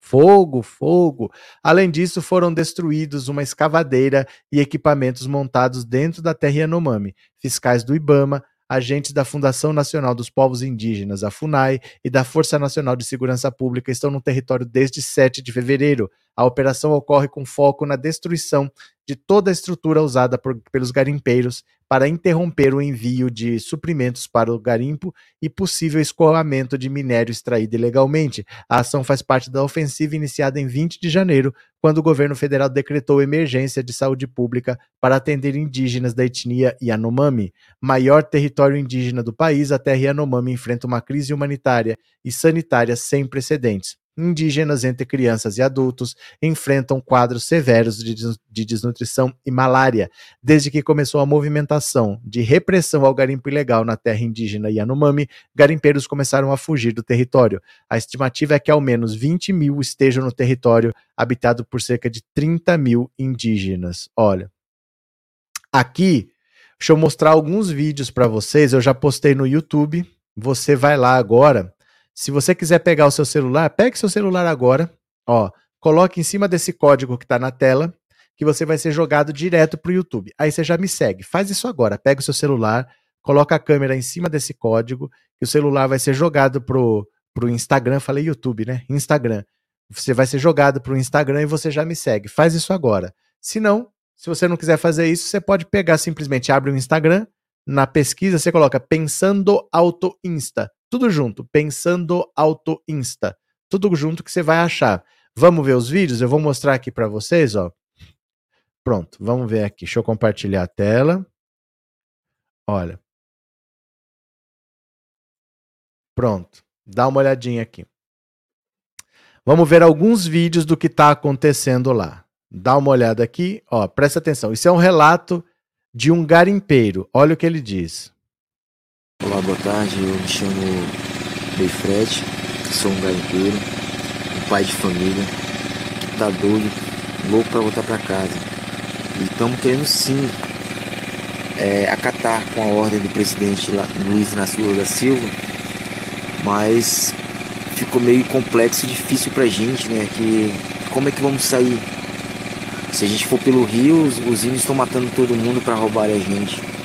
Fogo, fogo. Além disso, foram destruídos uma escavadeira e equipamentos montados dentro da terra Yanomami. Fiscais do Ibama agentes da Fundação Nacional dos Povos Indígenas, a FUNAI, e da Força Nacional de Segurança Pública estão no território desde 7 de fevereiro. A operação ocorre com foco na destruição de toda a estrutura usada por, pelos garimpeiros para interromper o envio de suprimentos para o garimpo e possível escoamento de minério extraído ilegalmente. A ação faz parte da ofensiva iniciada em 20 de janeiro, quando o governo federal decretou emergência de saúde pública para atender indígenas da etnia Yanomami. Maior território indígena do país, a terra Yanomami enfrenta uma crise humanitária e sanitária sem precedentes indígenas entre crianças e adultos enfrentam quadros severos de, de desnutrição e malária. Desde que começou a movimentação de repressão ao garimpo ilegal na terra indígena Yanomami, garimpeiros começaram a fugir do território. A estimativa é que ao menos 20 mil estejam no território, habitado por cerca de 30 mil indígenas. Olha, aqui, deixa eu mostrar alguns vídeos para vocês. Eu já postei no YouTube. Você vai lá agora se você quiser pegar o seu celular, pegue seu celular agora, ó, coloque em cima desse código que está na tela, que você vai ser jogado direto para o YouTube. Aí você já me segue. Faz isso agora. Pega o seu celular, coloca a câmera em cima desse código, que o celular vai ser jogado pro, pro Instagram. Falei YouTube, né? Instagram. Você vai ser jogado pro Instagram e você já me segue. Faz isso agora. Se não, se você não quiser fazer isso, você pode pegar simplesmente abre o Instagram, na pesquisa você coloca Pensando Auto Insta. Tudo junto, pensando auto insta. Tudo junto que você vai achar. Vamos ver os vídeos? Eu vou mostrar aqui para vocês, ó. Pronto, vamos ver aqui. Deixa eu compartilhar a tela. Olha. Pronto. Dá uma olhadinha aqui. Vamos ver alguns vídeos do que está acontecendo lá. Dá uma olhada aqui, ó, presta atenção. Isso é um relato de um garimpeiro. Olha o que ele diz. Olá, boa tarde. Eu me chamo Beifred, sou um garimpeiro, um pai de família, tá doido, louco para voltar para casa. E estamos querendo sim é, acatar com a ordem do presidente Luiz Inácio da Silva, mas ficou meio complexo e difícil pra gente, né? Que como é que vamos sair? Se a gente for pelo rio, os, os índios estão matando todo mundo para roubar a gente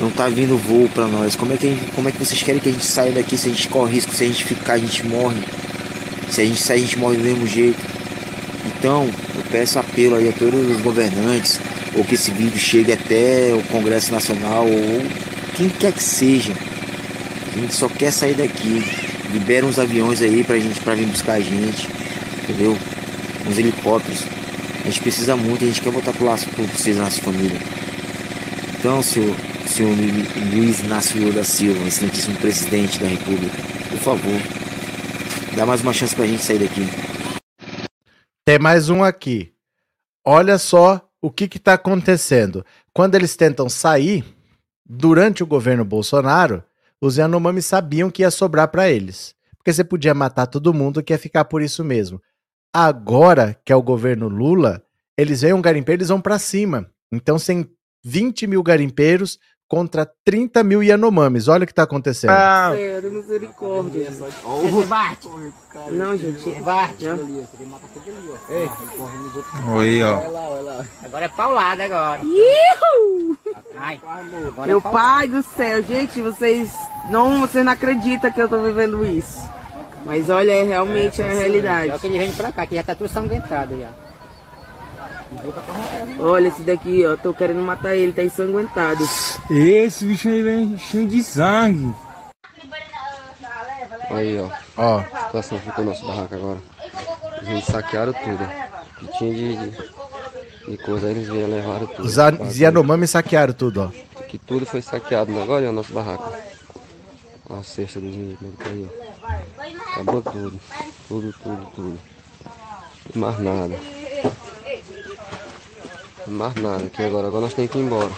não tá vindo voo para nós. Como é, que gente, como é que vocês querem que a gente saia daqui se a gente corre risco? Se a gente ficar, a gente morre. Se a gente sair, a gente morre do mesmo jeito. Então, eu peço apelo aí a todos os governantes, ou que esse vídeo chegue até o Congresso Nacional, ou quem quer que seja. A gente só quer sair daqui. Libera uns aviões aí pra gente pra vir buscar a gente. Entendeu? Uns helicópteros. A gente precisa muito, a gente quer voltar pro laço por vocês, nossa família. Então, senhor, senhor Luiz Inácio Lula da Silva, excelentíssimo presidente da República, por favor, dá mais uma chance pra gente sair daqui. Tem mais um aqui. Olha só o que está acontecendo. Quando eles tentam sair, durante o governo Bolsonaro, os Yanomami sabiam que ia sobrar para eles. Porque você podia matar todo mundo que ia ficar por isso mesmo. Agora, que é o governo Lula, eles veem um garimpeiro, eles vão para cima. Então, sem 20 mil garimpeiros contra 30 mil Yanomamis. Olha o que está acontecendo. Ah. Sério, misericórdia. Não, gente, Bate. Oi, ó. Agora é paulada agora. Ai, agora Meu é pai do céu, gente, vocês não, vocês não acreditam que eu tô vivendo isso. Mas olha, é realmente é, a realidade. Só que ele vem pra cá, que já tá tudo sanguentado já. Olha esse daqui, ó. Tô querendo matar ele, tá ensanguentado. Esse bicho aí vem cheio de sangue. Aí, ó. Ó. A situação ficou nosso barraco agora. A gente saquearam tudo. O que tinha de, de, de coisa, eles vieram levaram tudo. Os Yanomami saquearam tudo, ó. Que tudo foi saqueado agora é o nosso barraco. A cesta dos meninos aí, ó. Acabou tudo. Tudo, tudo, tudo. Mais nada. Mais nada, que agora, agora nós temos que ir embora.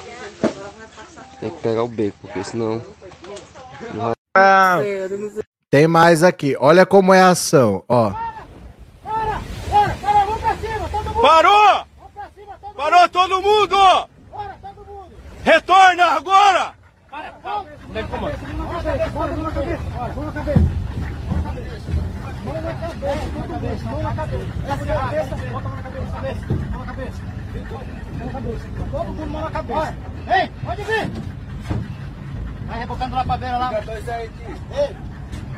Tem que pegar o beco, porque senão. Não vai... Tem mais aqui. Olha como é a ação, ó. Parou! Parou todo mundo! Retorna agora! Mão na cabeça, mão na cabeça, mão na cabeça. Mão na cabeça, bota mão na cabeça, mão na cabeça. Mão na cabeça. Todo mundo mão na cabeça. Ei, pode vir. Vai rebocando lá pra beira lá. Fica dois aí aqui. Ei.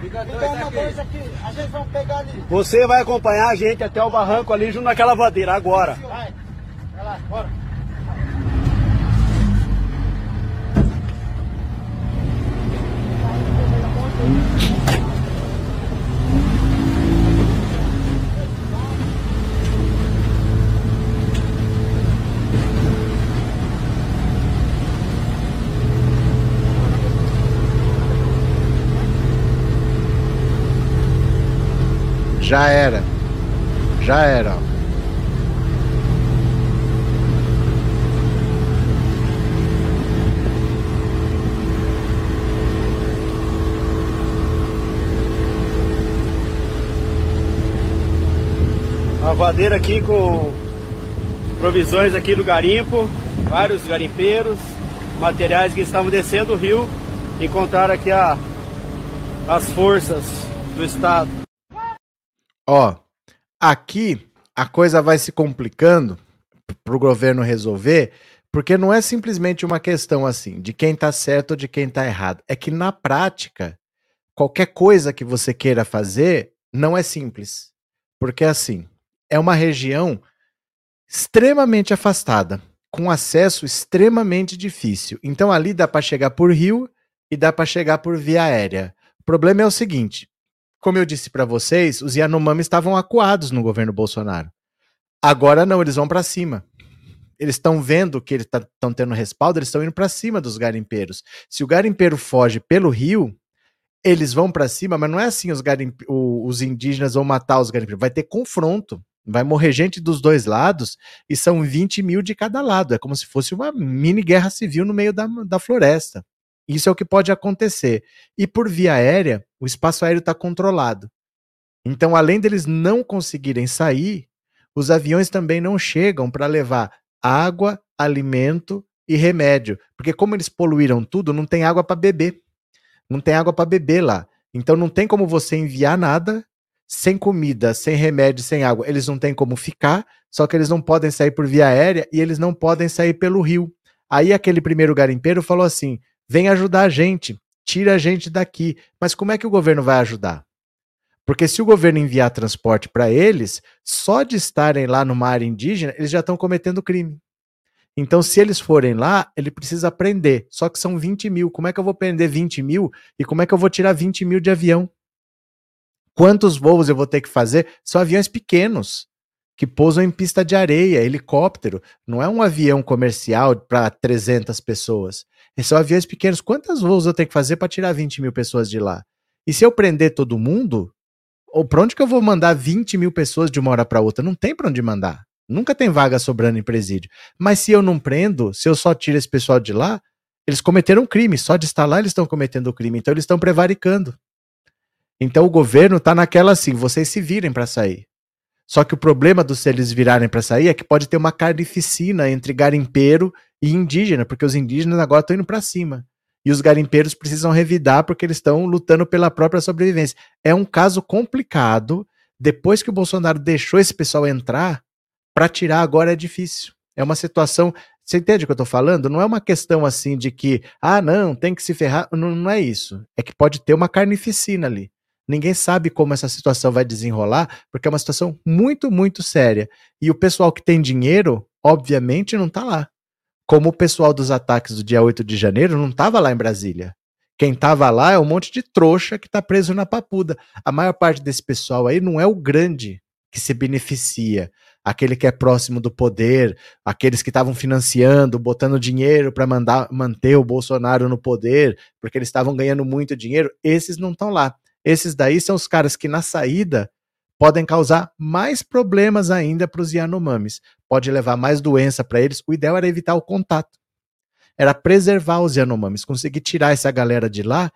Fica dois aqui. A gente vai pegar ali. Você vai acompanhar a gente até o barranco ali junto naquela vadeira agora. Vai. Vai lá, bora. Já era. Já era. A vadeira aqui com provisões aqui do garimpo, vários garimpeiros, materiais que estavam descendo o rio, encontraram aqui a, as forças do estado. Ó, aqui a coisa vai se complicando para o governo resolver, porque não é simplesmente uma questão assim de quem está certo ou de quem está errado. É que na prática, qualquer coisa que você queira fazer não é simples. Porque assim, é uma região extremamente afastada, com acesso extremamente difícil. Então ali dá para chegar por rio e dá para chegar por via aérea. O problema é o seguinte: como eu disse para vocês, os Yanomami estavam acuados no governo Bolsonaro. Agora não, eles vão para cima. Eles estão vendo que eles estão tá, tendo respaldo, eles estão indo para cima dos garimpeiros. Se o garimpeiro foge pelo rio, eles vão para cima, mas não é assim os, garimpe... os indígenas vão matar os garimpeiros. Vai ter confronto. Vai morrer gente dos dois lados e são 20 mil de cada lado. É como se fosse uma mini guerra civil no meio da, da floresta. Isso é o que pode acontecer. E por via aérea, o espaço aéreo está controlado. Então, além deles não conseguirem sair, os aviões também não chegam para levar água, alimento e remédio. Porque, como eles poluíram tudo, não tem água para beber. Não tem água para beber lá. Então, não tem como você enviar nada sem comida, sem remédio, sem água. Eles não têm como ficar, só que eles não podem sair por via aérea e eles não podem sair pelo rio. Aí, aquele primeiro garimpeiro falou assim: Vem ajudar a gente, tira a gente daqui. Mas como é que o governo vai ajudar? Porque se o governo enviar transporte para eles, só de estarem lá numa área indígena, eles já estão cometendo crime. Então, se eles forem lá, ele precisa prender. Só que são 20 mil. Como é que eu vou prender 20 mil? E como é que eu vou tirar 20 mil de avião? Quantos voos eu vou ter que fazer? São aviões pequenos. que pousam em pista de areia, helicóptero. Não é um avião comercial para 300 pessoas. Esses são aviões pequenos. Quantos voos eu tenho que fazer para tirar 20 mil pessoas de lá? E se eu prender todo mundo, ou para onde que eu vou mandar 20 mil pessoas de uma hora para outra? Não tem para onde mandar. Nunca tem vaga sobrando em presídio. Mas se eu não prendo, se eu só tiro esse pessoal de lá, eles cometeram crime. Só de estar lá eles estão cometendo crime. Então eles estão prevaricando. Então o governo está naquela assim, vocês se virem para sair. Só que o problema dos se eles virarem para sair é que pode ter uma carnificina entre garimpeiro e indígena, porque os indígenas agora estão indo para cima. E os garimpeiros precisam revidar porque eles estão lutando pela própria sobrevivência. É um caso complicado. Depois que o Bolsonaro deixou esse pessoal entrar, para tirar agora é difícil. É uma situação. Você entende o que eu estou falando? Não é uma questão assim de que, ah, não, tem que se ferrar. Não, não é isso. É que pode ter uma carnificina ali. Ninguém sabe como essa situação vai desenrolar, porque é uma situação muito, muito séria. E o pessoal que tem dinheiro, obviamente, não está lá. Como o pessoal dos ataques do dia 8 de janeiro não estava lá em Brasília. Quem estava lá é um monte de trouxa que está preso na papuda. A maior parte desse pessoal aí não é o grande que se beneficia, aquele que é próximo do poder, aqueles que estavam financiando, botando dinheiro para manter o Bolsonaro no poder, porque eles estavam ganhando muito dinheiro, esses não estão lá. Esses daí são os caras que na saída podem causar mais problemas ainda para os Yanomamis. Pode levar mais doença para eles. O ideal era evitar o contato. Era preservar os Yanomamis, conseguir tirar essa galera de lá,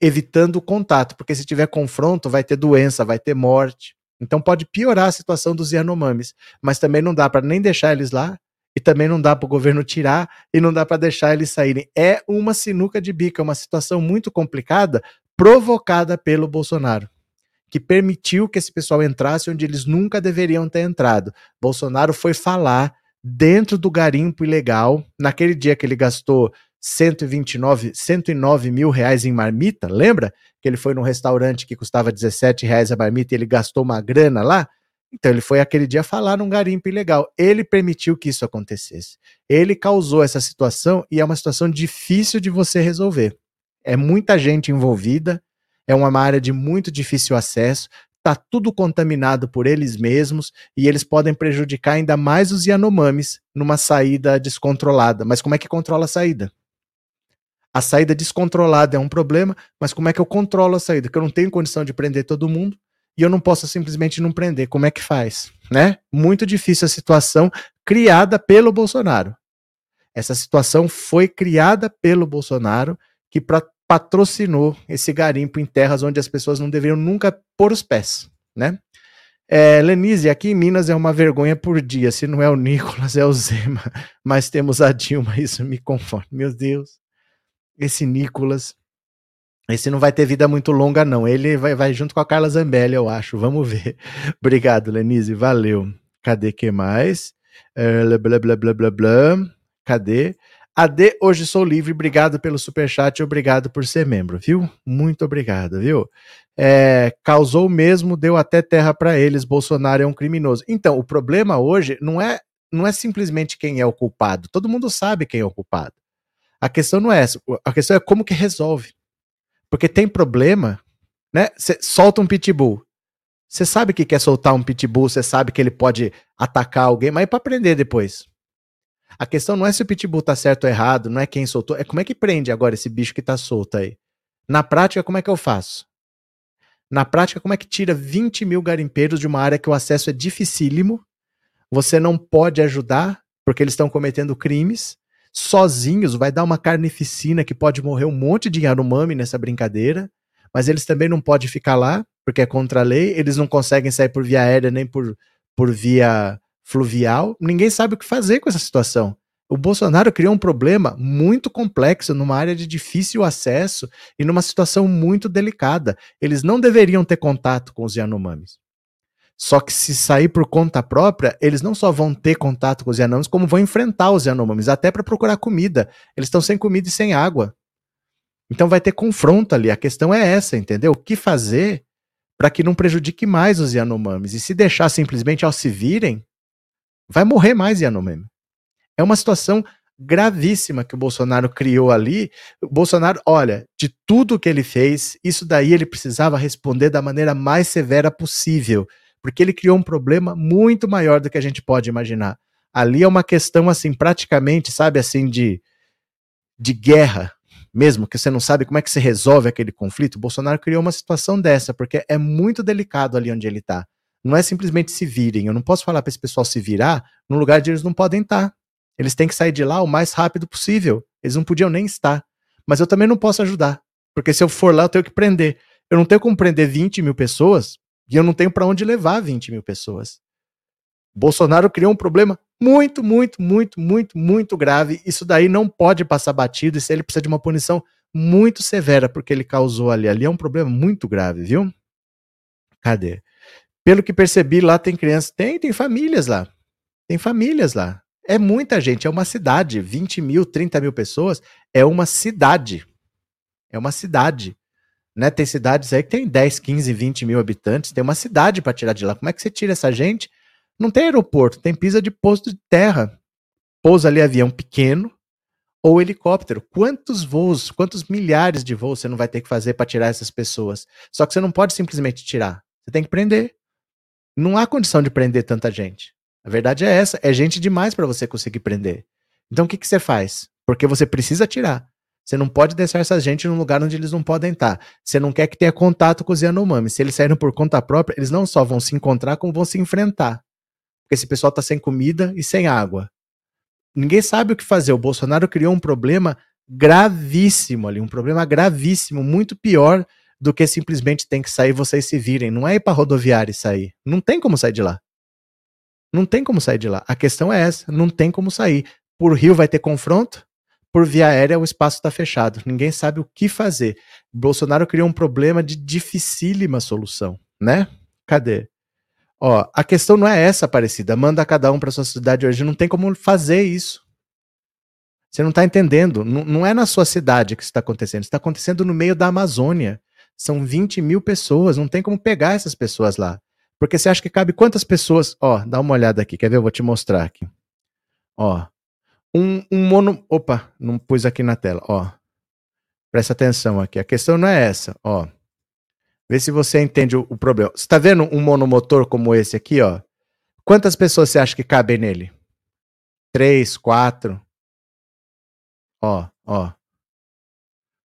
evitando o contato, porque se tiver confronto, vai ter doença, vai ter morte. Então pode piorar a situação dos Yanomamis, mas também não dá para nem deixar eles lá e também não dá para o governo tirar e não dá para deixar eles saírem. É uma sinuca de bico, é uma situação muito complicada, provocada pelo Bolsonaro, que permitiu que esse pessoal entrasse onde eles nunca deveriam ter entrado. Bolsonaro foi falar dentro do garimpo ilegal, naquele dia que ele gastou 129, 109 mil reais em marmita, lembra? Que ele foi num restaurante que custava 17 reais a marmita e ele gastou uma grana lá? Então ele foi aquele dia falar num garimpo ilegal. Ele permitiu que isso acontecesse. Ele causou essa situação e é uma situação difícil de você resolver é muita gente envolvida, é uma área de muito difícil acesso, está tudo contaminado por eles mesmos e eles podem prejudicar ainda mais os Yanomamis numa saída descontrolada. Mas como é que controla a saída? A saída descontrolada é um problema, mas como é que eu controlo a saída? Que eu não tenho condição de prender todo mundo e eu não posso simplesmente não prender. Como é que faz? Né? Muito difícil a situação criada pelo Bolsonaro. Essa situação foi criada pelo Bolsonaro que pra, patrocinou esse garimpo em terras onde as pessoas não deveriam nunca pôr os pés, né? É, Lenise, aqui em Minas é uma vergonha por dia. Se não é o Nicolas, é o Zema. Mas temos a Dilma, isso me conforma. Meu Deus. Esse Nicolas. Esse não vai ter vida muito longa, não. Ele vai, vai junto com a Carla Zambelli, eu acho. Vamos ver. Obrigado, Lenise. Valeu. Cadê que mais? É, blá, blá, blá, blá, blá. Cadê? AD, hoje sou livre, obrigado pelo superchat obrigado por ser membro, viu? Muito obrigado, viu? É, causou mesmo, deu até terra para eles, Bolsonaro é um criminoso. Então, o problema hoje não é, não é simplesmente quem é o culpado, todo mundo sabe quem é o culpado. A questão não é essa, a questão é como que resolve. Porque tem problema, né? Você solta um pitbull. Você sabe que quer soltar um pitbull, você sabe que ele pode atacar alguém, mas é para aprender depois. A questão não é se o pitbull tá certo ou errado, não é quem soltou, é como é que prende agora esse bicho que tá solto aí. Na prática, como é que eu faço? Na prática, como é que tira 20 mil garimpeiros de uma área que o acesso é dificílimo? Você não pode ajudar, porque eles estão cometendo crimes. Sozinhos, vai dar uma carnificina que pode morrer um monte de Yanomami nessa brincadeira. Mas eles também não podem ficar lá, porque é contra a lei. Eles não conseguem sair por via aérea nem por, por via fluvial, ninguém sabe o que fazer com essa situação. O Bolsonaro criou um problema muito complexo numa área de difícil acesso e numa situação muito delicada. Eles não deveriam ter contato com os Yanomamis. Só que se sair por conta própria, eles não só vão ter contato com os Yanomamis, como vão enfrentar os Yanomamis, até para procurar comida. Eles estão sem comida e sem água. Então vai ter confronto ali. A questão é essa, entendeu? O que fazer para que não prejudique mais os Yanomamis? E se deixar simplesmente ao se virem, vai morrer mais Yanomami. É uma situação gravíssima que o Bolsonaro criou ali. O Bolsonaro, olha, de tudo que ele fez, isso daí ele precisava responder da maneira mais severa possível, porque ele criou um problema muito maior do que a gente pode imaginar. Ali é uma questão assim, praticamente, sabe, assim de de guerra, mesmo que você não sabe como é que se resolve aquele conflito. O Bolsonaro criou uma situação dessa, porque é muito delicado ali onde ele está. Não é simplesmente se virem. Eu não posso falar para esse pessoal se virar num lugar onde eles não podem estar. Eles têm que sair de lá o mais rápido possível. Eles não podiam nem estar. Mas eu também não posso ajudar. Porque se eu for lá, eu tenho que prender. Eu não tenho como prender 20 mil pessoas e eu não tenho para onde levar 20 mil pessoas. Bolsonaro criou um problema muito, muito, muito, muito, muito grave. Isso daí não pode passar batido. Isso ele precisa de uma punição muito severa porque ele causou ali. Ali é um problema muito grave, viu? Cadê? Pelo que percebi, lá tem crianças. Tem, tem famílias lá. Tem famílias lá. É muita gente, é uma cidade. 20 mil, 30 mil pessoas é uma cidade. É uma cidade. Né? Tem cidades aí que tem 10, 15, 20 mil habitantes. Tem uma cidade para tirar de lá. Como é que você tira essa gente? Não tem aeroporto, tem pisa de posto de terra. Pousa ali avião pequeno ou helicóptero. Quantos voos, quantos milhares de voos você não vai ter que fazer para tirar essas pessoas? Só que você não pode simplesmente tirar. Você tem que prender. Não há condição de prender tanta gente. A verdade é essa, é gente demais para você conseguir prender. Então o que, que você faz? Porque você precisa tirar. Você não pode deixar essa gente num lugar onde eles não podem estar. Você não quer que tenha contato com os Yanomami. Se eles saíram por conta própria, eles não só vão se encontrar, como vão se enfrentar. Porque esse pessoal está sem comida e sem água. Ninguém sabe o que fazer. O Bolsonaro criou um problema gravíssimo ali, um problema gravíssimo, muito pior do que simplesmente tem que sair vocês se virem. Não é ir para rodoviária e sair. Não tem como sair de lá. Não tem como sair de lá. A questão é essa, não tem como sair. Por rio vai ter confronto, por via aérea o espaço está fechado. Ninguém sabe o que fazer. Bolsonaro criou um problema de dificílima solução, né? Cadê? Ó, a questão não é essa, Aparecida. Manda cada um para sua cidade hoje. Não tem como fazer isso. Você não está entendendo. Não, não é na sua cidade que isso está acontecendo. Está acontecendo no meio da Amazônia. São 20 mil pessoas. Não tem como pegar essas pessoas lá. Porque você acha que cabe quantas pessoas? Ó, dá uma olhada aqui, quer ver? Eu vou te mostrar aqui. Ó, um, um mono. Opa, não pus aqui na tela, ó. Presta atenção aqui. A questão não é essa, ó. Vê se você entende o, o problema. Você tá vendo um monomotor como esse aqui, ó? Quantas pessoas você acha que cabem nele? Três, quatro. Ó, ó.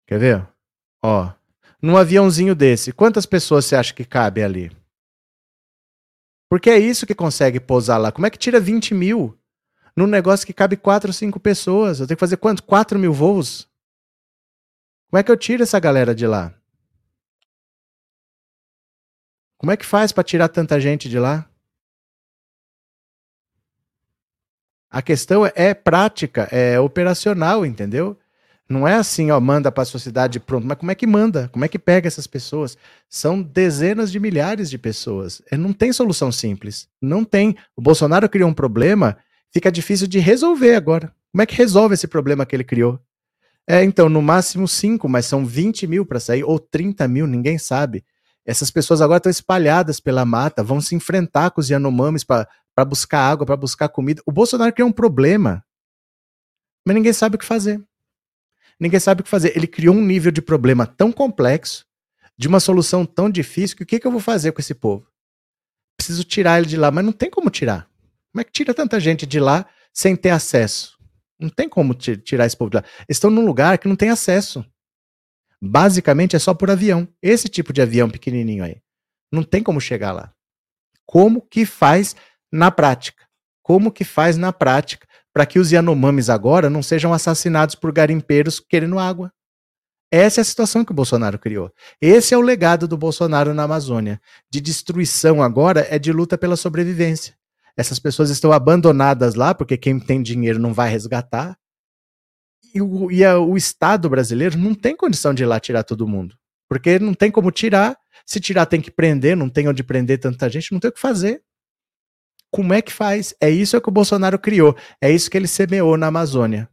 Quer ver? Ó. Num aviãozinho desse, quantas pessoas você acha que cabe ali? Porque é isso que consegue pousar lá. Como é que tira 20 mil num negócio que cabe 4 ou 5 pessoas? Eu tenho que fazer quanto? 4 mil voos? Como é que eu tiro essa galera de lá? Como é que faz para tirar tanta gente de lá? A questão é prática, é operacional, entendeu? Não é assim, ó, manda para a sociedade pronto. Mas como é que manda? Como é que pega essas pessoas? São dezenas de milhares de pessoas. É, não tem solução simples. Não tem. O Bolsonaro criou um problema, fica difícil de resolver agora. Como é que resolve esse problema que ele criou? É, então, no máximo cinco, mas são 20 mil para sair, ou 30 mil, ninguém sabe. Essas pessoas agora estão espalhadas pela mata, vão se enfrentar com os Yanomamis para buscar água, para buscar comida. O Bolsonaro criou um problema, mas ninguém sabe o que fazer ninguém sabe o que fazer. Ele criou um nível de problema tão complexo, de uma solução tão difícil, que o que, que eu vou fazer com esse povo? Preciso tirar ele de lá, mas não tem como tirar. Como é que tira tanta gente de lá sem ter acesso? Não tem como tirar esse povo de lá. Eles estão num lugar que não tem acesso. Basicamente é só por avião. Esse tipo de avião pequenininho aí. Não tem como chegar lá. Como que faz na prática? Como que faz na prática para que os Yanomamis agora não sejam assassinados por garimpeiros querendo água. Essa é a situação que o Bolsonaro criou. Esse é o legado do Bolsonaro na Amazônia. De destruição agora é de luta pela sobrevivência. Essas pessoas estão abandonadas lá porque quem tem dinheiro não vai resgatar. E o, e a, o Estado brasileiro não tem condição de ir lá tirar todo mundo. Porque não tem como tirar. Se tirar, tem que prender, não tem onde prender tanta gente, não tem o que fazer. Como é que faz? É isso que o Bolsonaro criou. É isso que ele semeou na Amazônia.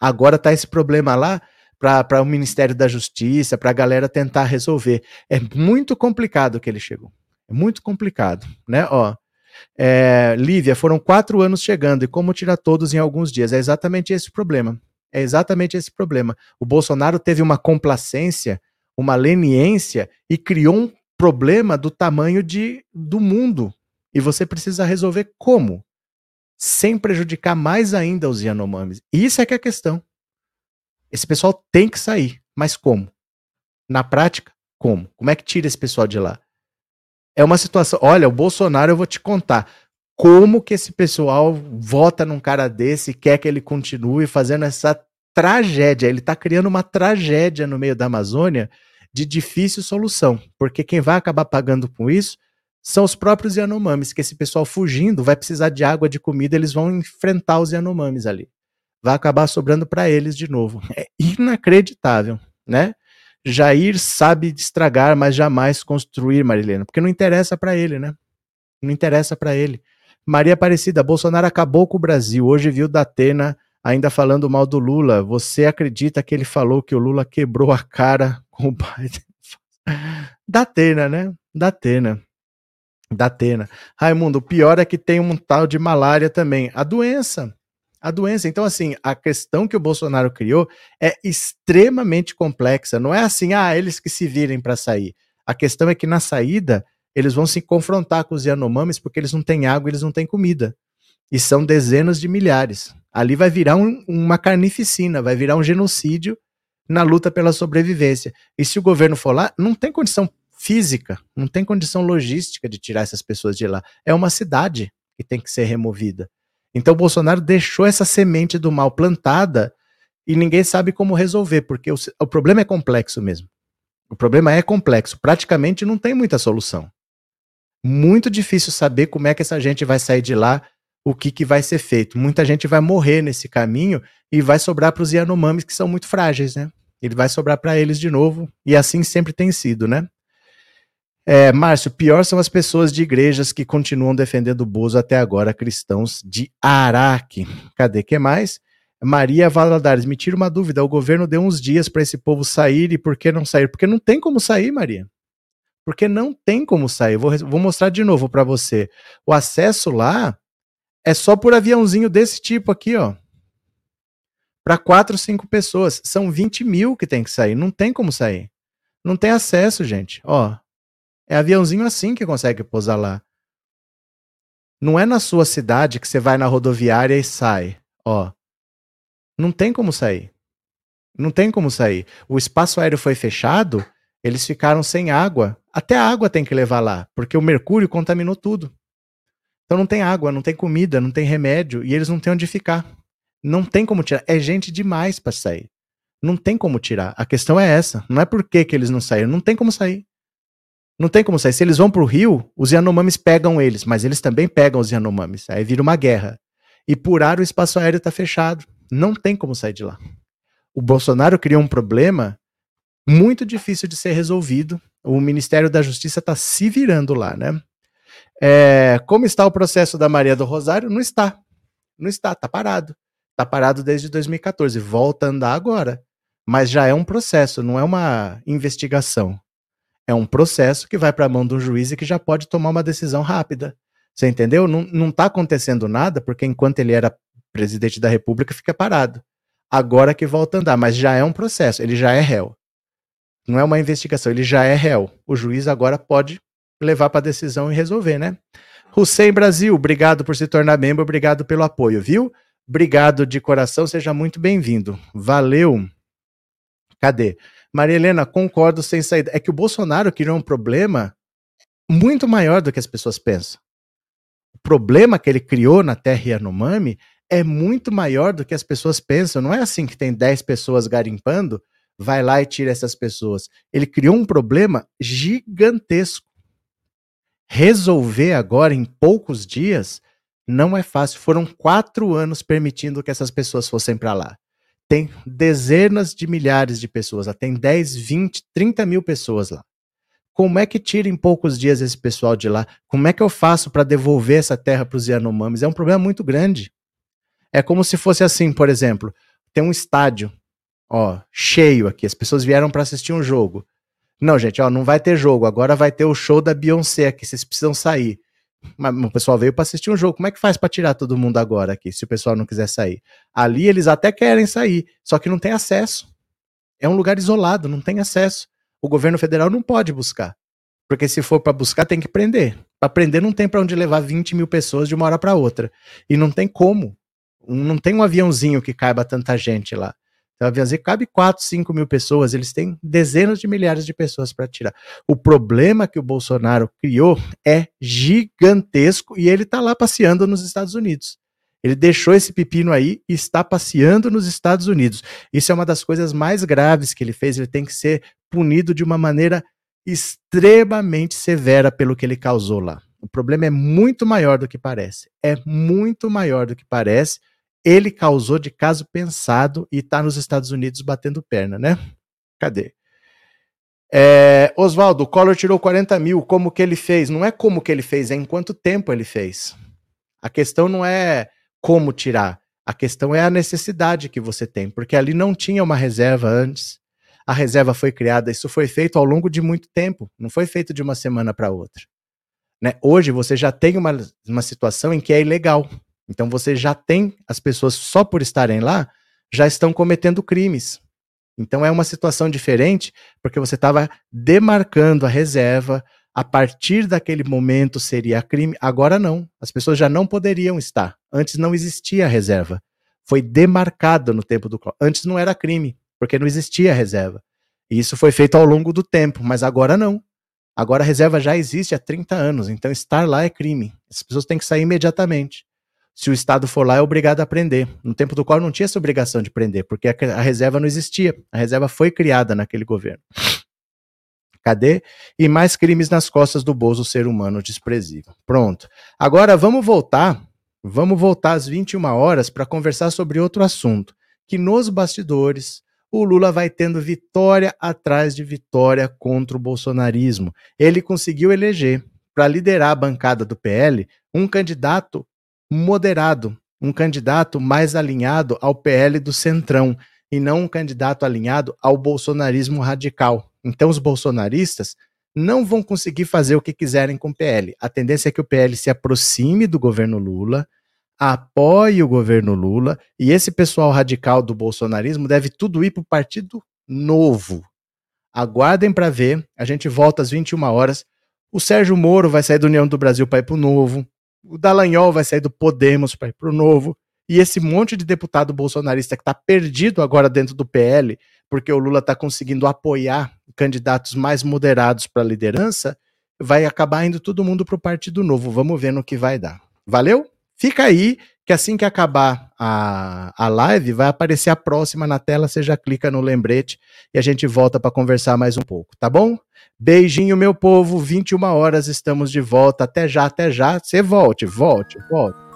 Agora tá esse problema lá para o Ministério da Justiça, para a galera tentar resolver. É muito complicado que ele chegou. É muito complicado, né? Ó, é, Lívia, foram quatro anos chegando e como tirar todos em alguns dias? É exatamente esse o problema. É exatamente esse problema. O Bolsonaro teve uma complacência, uma leniência e criou um problema do tamanho de, do mundo E você precisa resolver como? Sem prejudicar mais ainda os Yanomamis. Isso é que é a questão. Esse pessoal tem que sair, mas como? Na prática, como? Como é que tira esse pessoal de lá? É uma situação. Olha, o Bolsonaro, eu vou te contar. Como que esse pessoal vota num cara desse e quer que ele continue fazendo essa tragédia? Ele está criando uma tragédia no meio da Amazônia de difícil solução. Porque quem vai acabar pagando com isso são os próprios Yanomamis, que esse pessoal fugindo vai precisar de água, de comida, eles vão enfrentar os Yanomamis ali. Vai acabar sobrando para eles de novo. É inacreditável, né? Jair sabe estragar, mas jamais construir, Marilena, porque não interessa para ele, né? Não interessa para ele. Maria Aparecida, Bolsonaro acabou com o Brasil. Hoje viu Datena ainda falando mal do Lula. Você acredita que ele falou que o Lula quebrou a cara com o Biden? Datena, né? Datena. Datena. Raimundo, o pior é que tem um tal de malária também. A doença a doença. Então, assim, a questão que o Bolsonaro criou é extremamente complexa. Não é assim, ah, eles que se virem para sair. A questão é que na saída eles vão se confrontar com os Yanomamis porque eles não têm água, eles não têm comida. E são dezenas de milhares. Ali vai virar um, uma carnificina, vai virar um genocídio na luta pela sobrevivência. E se o governo for lá, não tem condição física, não tem condição logística de tirar essas pessoas de lá. É uma cidade que tem que ser removida. Então Bolsonaro deixou essa semente do mal plantada e ninguém sabe como resolver, porque o, o problema é complexo mesmo. O problema é complexo, praticamente não tem muita solução. Muito difícil saber como é que essa gente vai sair de lá, o que, que vai ser feito. Muita gente vai morrer nesse caminho e vai sobrar para os Yanomamis, que são muito frágeis, né? Ele vai sobrar para eles de novo, e assim sempre tem sido, né? É, Márcio, pior são as pessoas de igrejas que continuam defendendo o Bozo até agora, cristãos de Araque. Cadê que mais? Maria Valadares, me tira uma dúvida. O governo deu uns dias para esse povo sair e por que não sair? Porque não tem como sair, Maria. Porque não tem como sair. Vou, vou mostrar de novo para você. O acesso lá é só por aviãozinho desse tipo aqui, ó. Para quatro, cinco pessoas. São 20 mil que tem que sair. Não tem como sair. Não tem acesso, gente. Ó, é aviãozinho assim que consegue pousar lá. Não é na sua cidade que você vai na rodoviária e sai. Ó. Não tem como sair. Não tem como sair. O espaço aéreo foi fechado, eles ficaram sem água. Até a água tem que levar lá, porque o mercúrio contaminou tudo. Então não tem água, não tem comida, não tem remédio e eles não têm onde ficar. Não tem como tirar. É gente demais para sair. Não tem como tirar. A questão é essa. Não é por que, que eles não saíram. Não tem como sair. Não tem como sair. Se eles vão para o rio, os Yanomamis pegam eles, mas eles também pegam os Yanomamis. Aí vira uma guerra. E por ar o espaço aéreo está fechado. Não tem como sair de lá. O Bolsonaro criou um problema muito difícil de ser resolvido. O Ministério da Justiça está se virando lá, né? É, como está o processo da Maria do Rosário? Não está. Não está, está parado. Está parado desde 2014. Volta a andar agora. Mas já é um processo, não é uma investigação. É um processo que vai para a mão de um juiz e que já pode tomar uma decisão rápida. Você entendeu? Não está acontecendo nada, porque enquanto ele era presidente da República, fica parado. Agora que volta a andar, mas já é um processo, ele já é réu. Não é uma investigação, ele já é réu. O juiz agora pode levar para decisão e resolver, né? Hussein Brasil, obrigado por se tornar membro, obrigado pelo apoio, viu? Obrigado de coração, seja muito bem-vindo. Valeu. Cadê? Maria Helena, concordo sem saída. É que o Bolsonaro criou um problema muito maior do que as pessoas pensam. O problema que ele criou na Terra Yanomami é muito maior do que as pessoas pensam. Não é assim que tem 10 pessoas garimpando, vai lá e tira essas pessoas. Ele criou um problema gigantesco. Resolver agora em poucos dias não é fácil. Foram quatro anos permitindo que essas pessoas fossem para lá tem dezenas de milhares de pessoas lá, tem 10, 20, 30 mil pessoas lá. Como é que tira em poucos dias esse pessoal de lá? Como é que eu faço para devolver essa terra para os Yanomamis? É um problema muito grande. É como se fosse assim, por exemplo, tem um estádio, ó, cheio aqui, as pessoas vieram para assistir um jogo. Não, gente, ó, não vai ter jogo, agora vai ter o show da Beyoncé aqui, vocês precisam sair. Mas o pessoal veio para assistir um jogo. Como é que faz para tirar todo mundo agora aqui, se o pessoal não quiser sair? Ali eles até querem sair, só que não tem acesso. É um lugar isolado, não tem acesso. O governo federal não pode buscar. Porque se for para buscar, tem que prender. Para prender, não tem para onde levar 20 mil pessoas de uma hora para outra. E não tem como. Não tem um aviãozinho que caiba tanta gente lá. Então, o aviãozinho cabe 4, 5 mil pessoas. Eles têm dezenas de milhares de pessoas para tirar. O problema que o Bolsonaro criou é gigantesco e ele está lá passeando nos Estados Unidos. Ele deixou esse pepino aí e está passeando nos Estados Unidos. Isso é uma das coisas mais graves que ele fez. Ele tem que ser punido de uma maneira extremamente severa pelo que ele causou lá. O problema é muito maior do que parece. É muito maior do que parece. Ele causou de caso pensado e está nos Estados Unidos batendo perna, né? Cadê? É, Oswaldo, o Collor tirou 40 mil. Como que ele fez? Não é como que ele fez, é em quanto tempo ele fez. A questão não é como tirar. A questão é a necessidade que você tem, porque ali não tinha uma reserva antes a reserva foi criada, isso foi feito ao longo de muito tempo, não foi feito de uma semana para outra. Né? Hoje você já tem uma, uma situação em que é ilegal. Então você já tem as pessoas só por estarem lá já estão cometendo crimes. Então é uma situação diferente porque você estava demarcando a reserva. A partir daquele momento seria crime. Agora não. As pessoas já não poderiam estar. Antes não existia a reserva. Foi demarcado no tempo do. Antes não era crime porque não existia reserva. E isso foi feito ao longo do tempo, mas agora não. Agora a reserva já existe há 30 anos, então estar lá é crime. As pessoas têm que sair imediatamente. Se o Estado for lá, é obrigado a prender. No tempo do qual não tinha essa obrigação de prender, porque a, a reserva não existia. A reserva foi criada naquele governo. Cadê? E mais crimes nas costas do Bozo, ser humano desprezível. Pronto. Agora vamos voltar, vamos voltar às 21 horas para conversar sobre outro assunto, que nos bastidores o Lula vai tendo vitória atrás de vitória contra o bolsonarismo. Ele conseguiu eleger, para liderar a bancada do PL, um candidato moderado, um candidato mais alinhado ao PL do Centrão, e não um candidato alinhado ao bolsonarismo radical. Então, os bolsonaristas não vão conseguir fazer o que quiserem com o PL. A tendência é que o PL se aproxime do governo Lula, apoie o governo Lula e esse pessoal radical do bolsonarismo deve tudo ir para o Partido Novo. Aguardem para ver. A gente volta às 21 horas. O Sérgio Moro vai sair da União do Brasil para ir para o Novo. O Dallagnol vai sair do Podemos para ir para o Novo. E esse monte de deputado bolsonarista que está perdido agora dentro do PL, porque o Lula está conseguindo apoiar candidatos mais moderados para a liderança, vai acabar indo todo mundo para o Partido Novo. Vamos ver no que vai dar. Valeu? Fica aí, que assim que acabar a, a live, vai aparecer a próxima na tela. Você já clica no lembrete e a gente volta para conversar mais um pouco, tá bom? Beijinho, meu povo. 21 horas estamos de volta. Até já, até já. Você volte, volte, volte.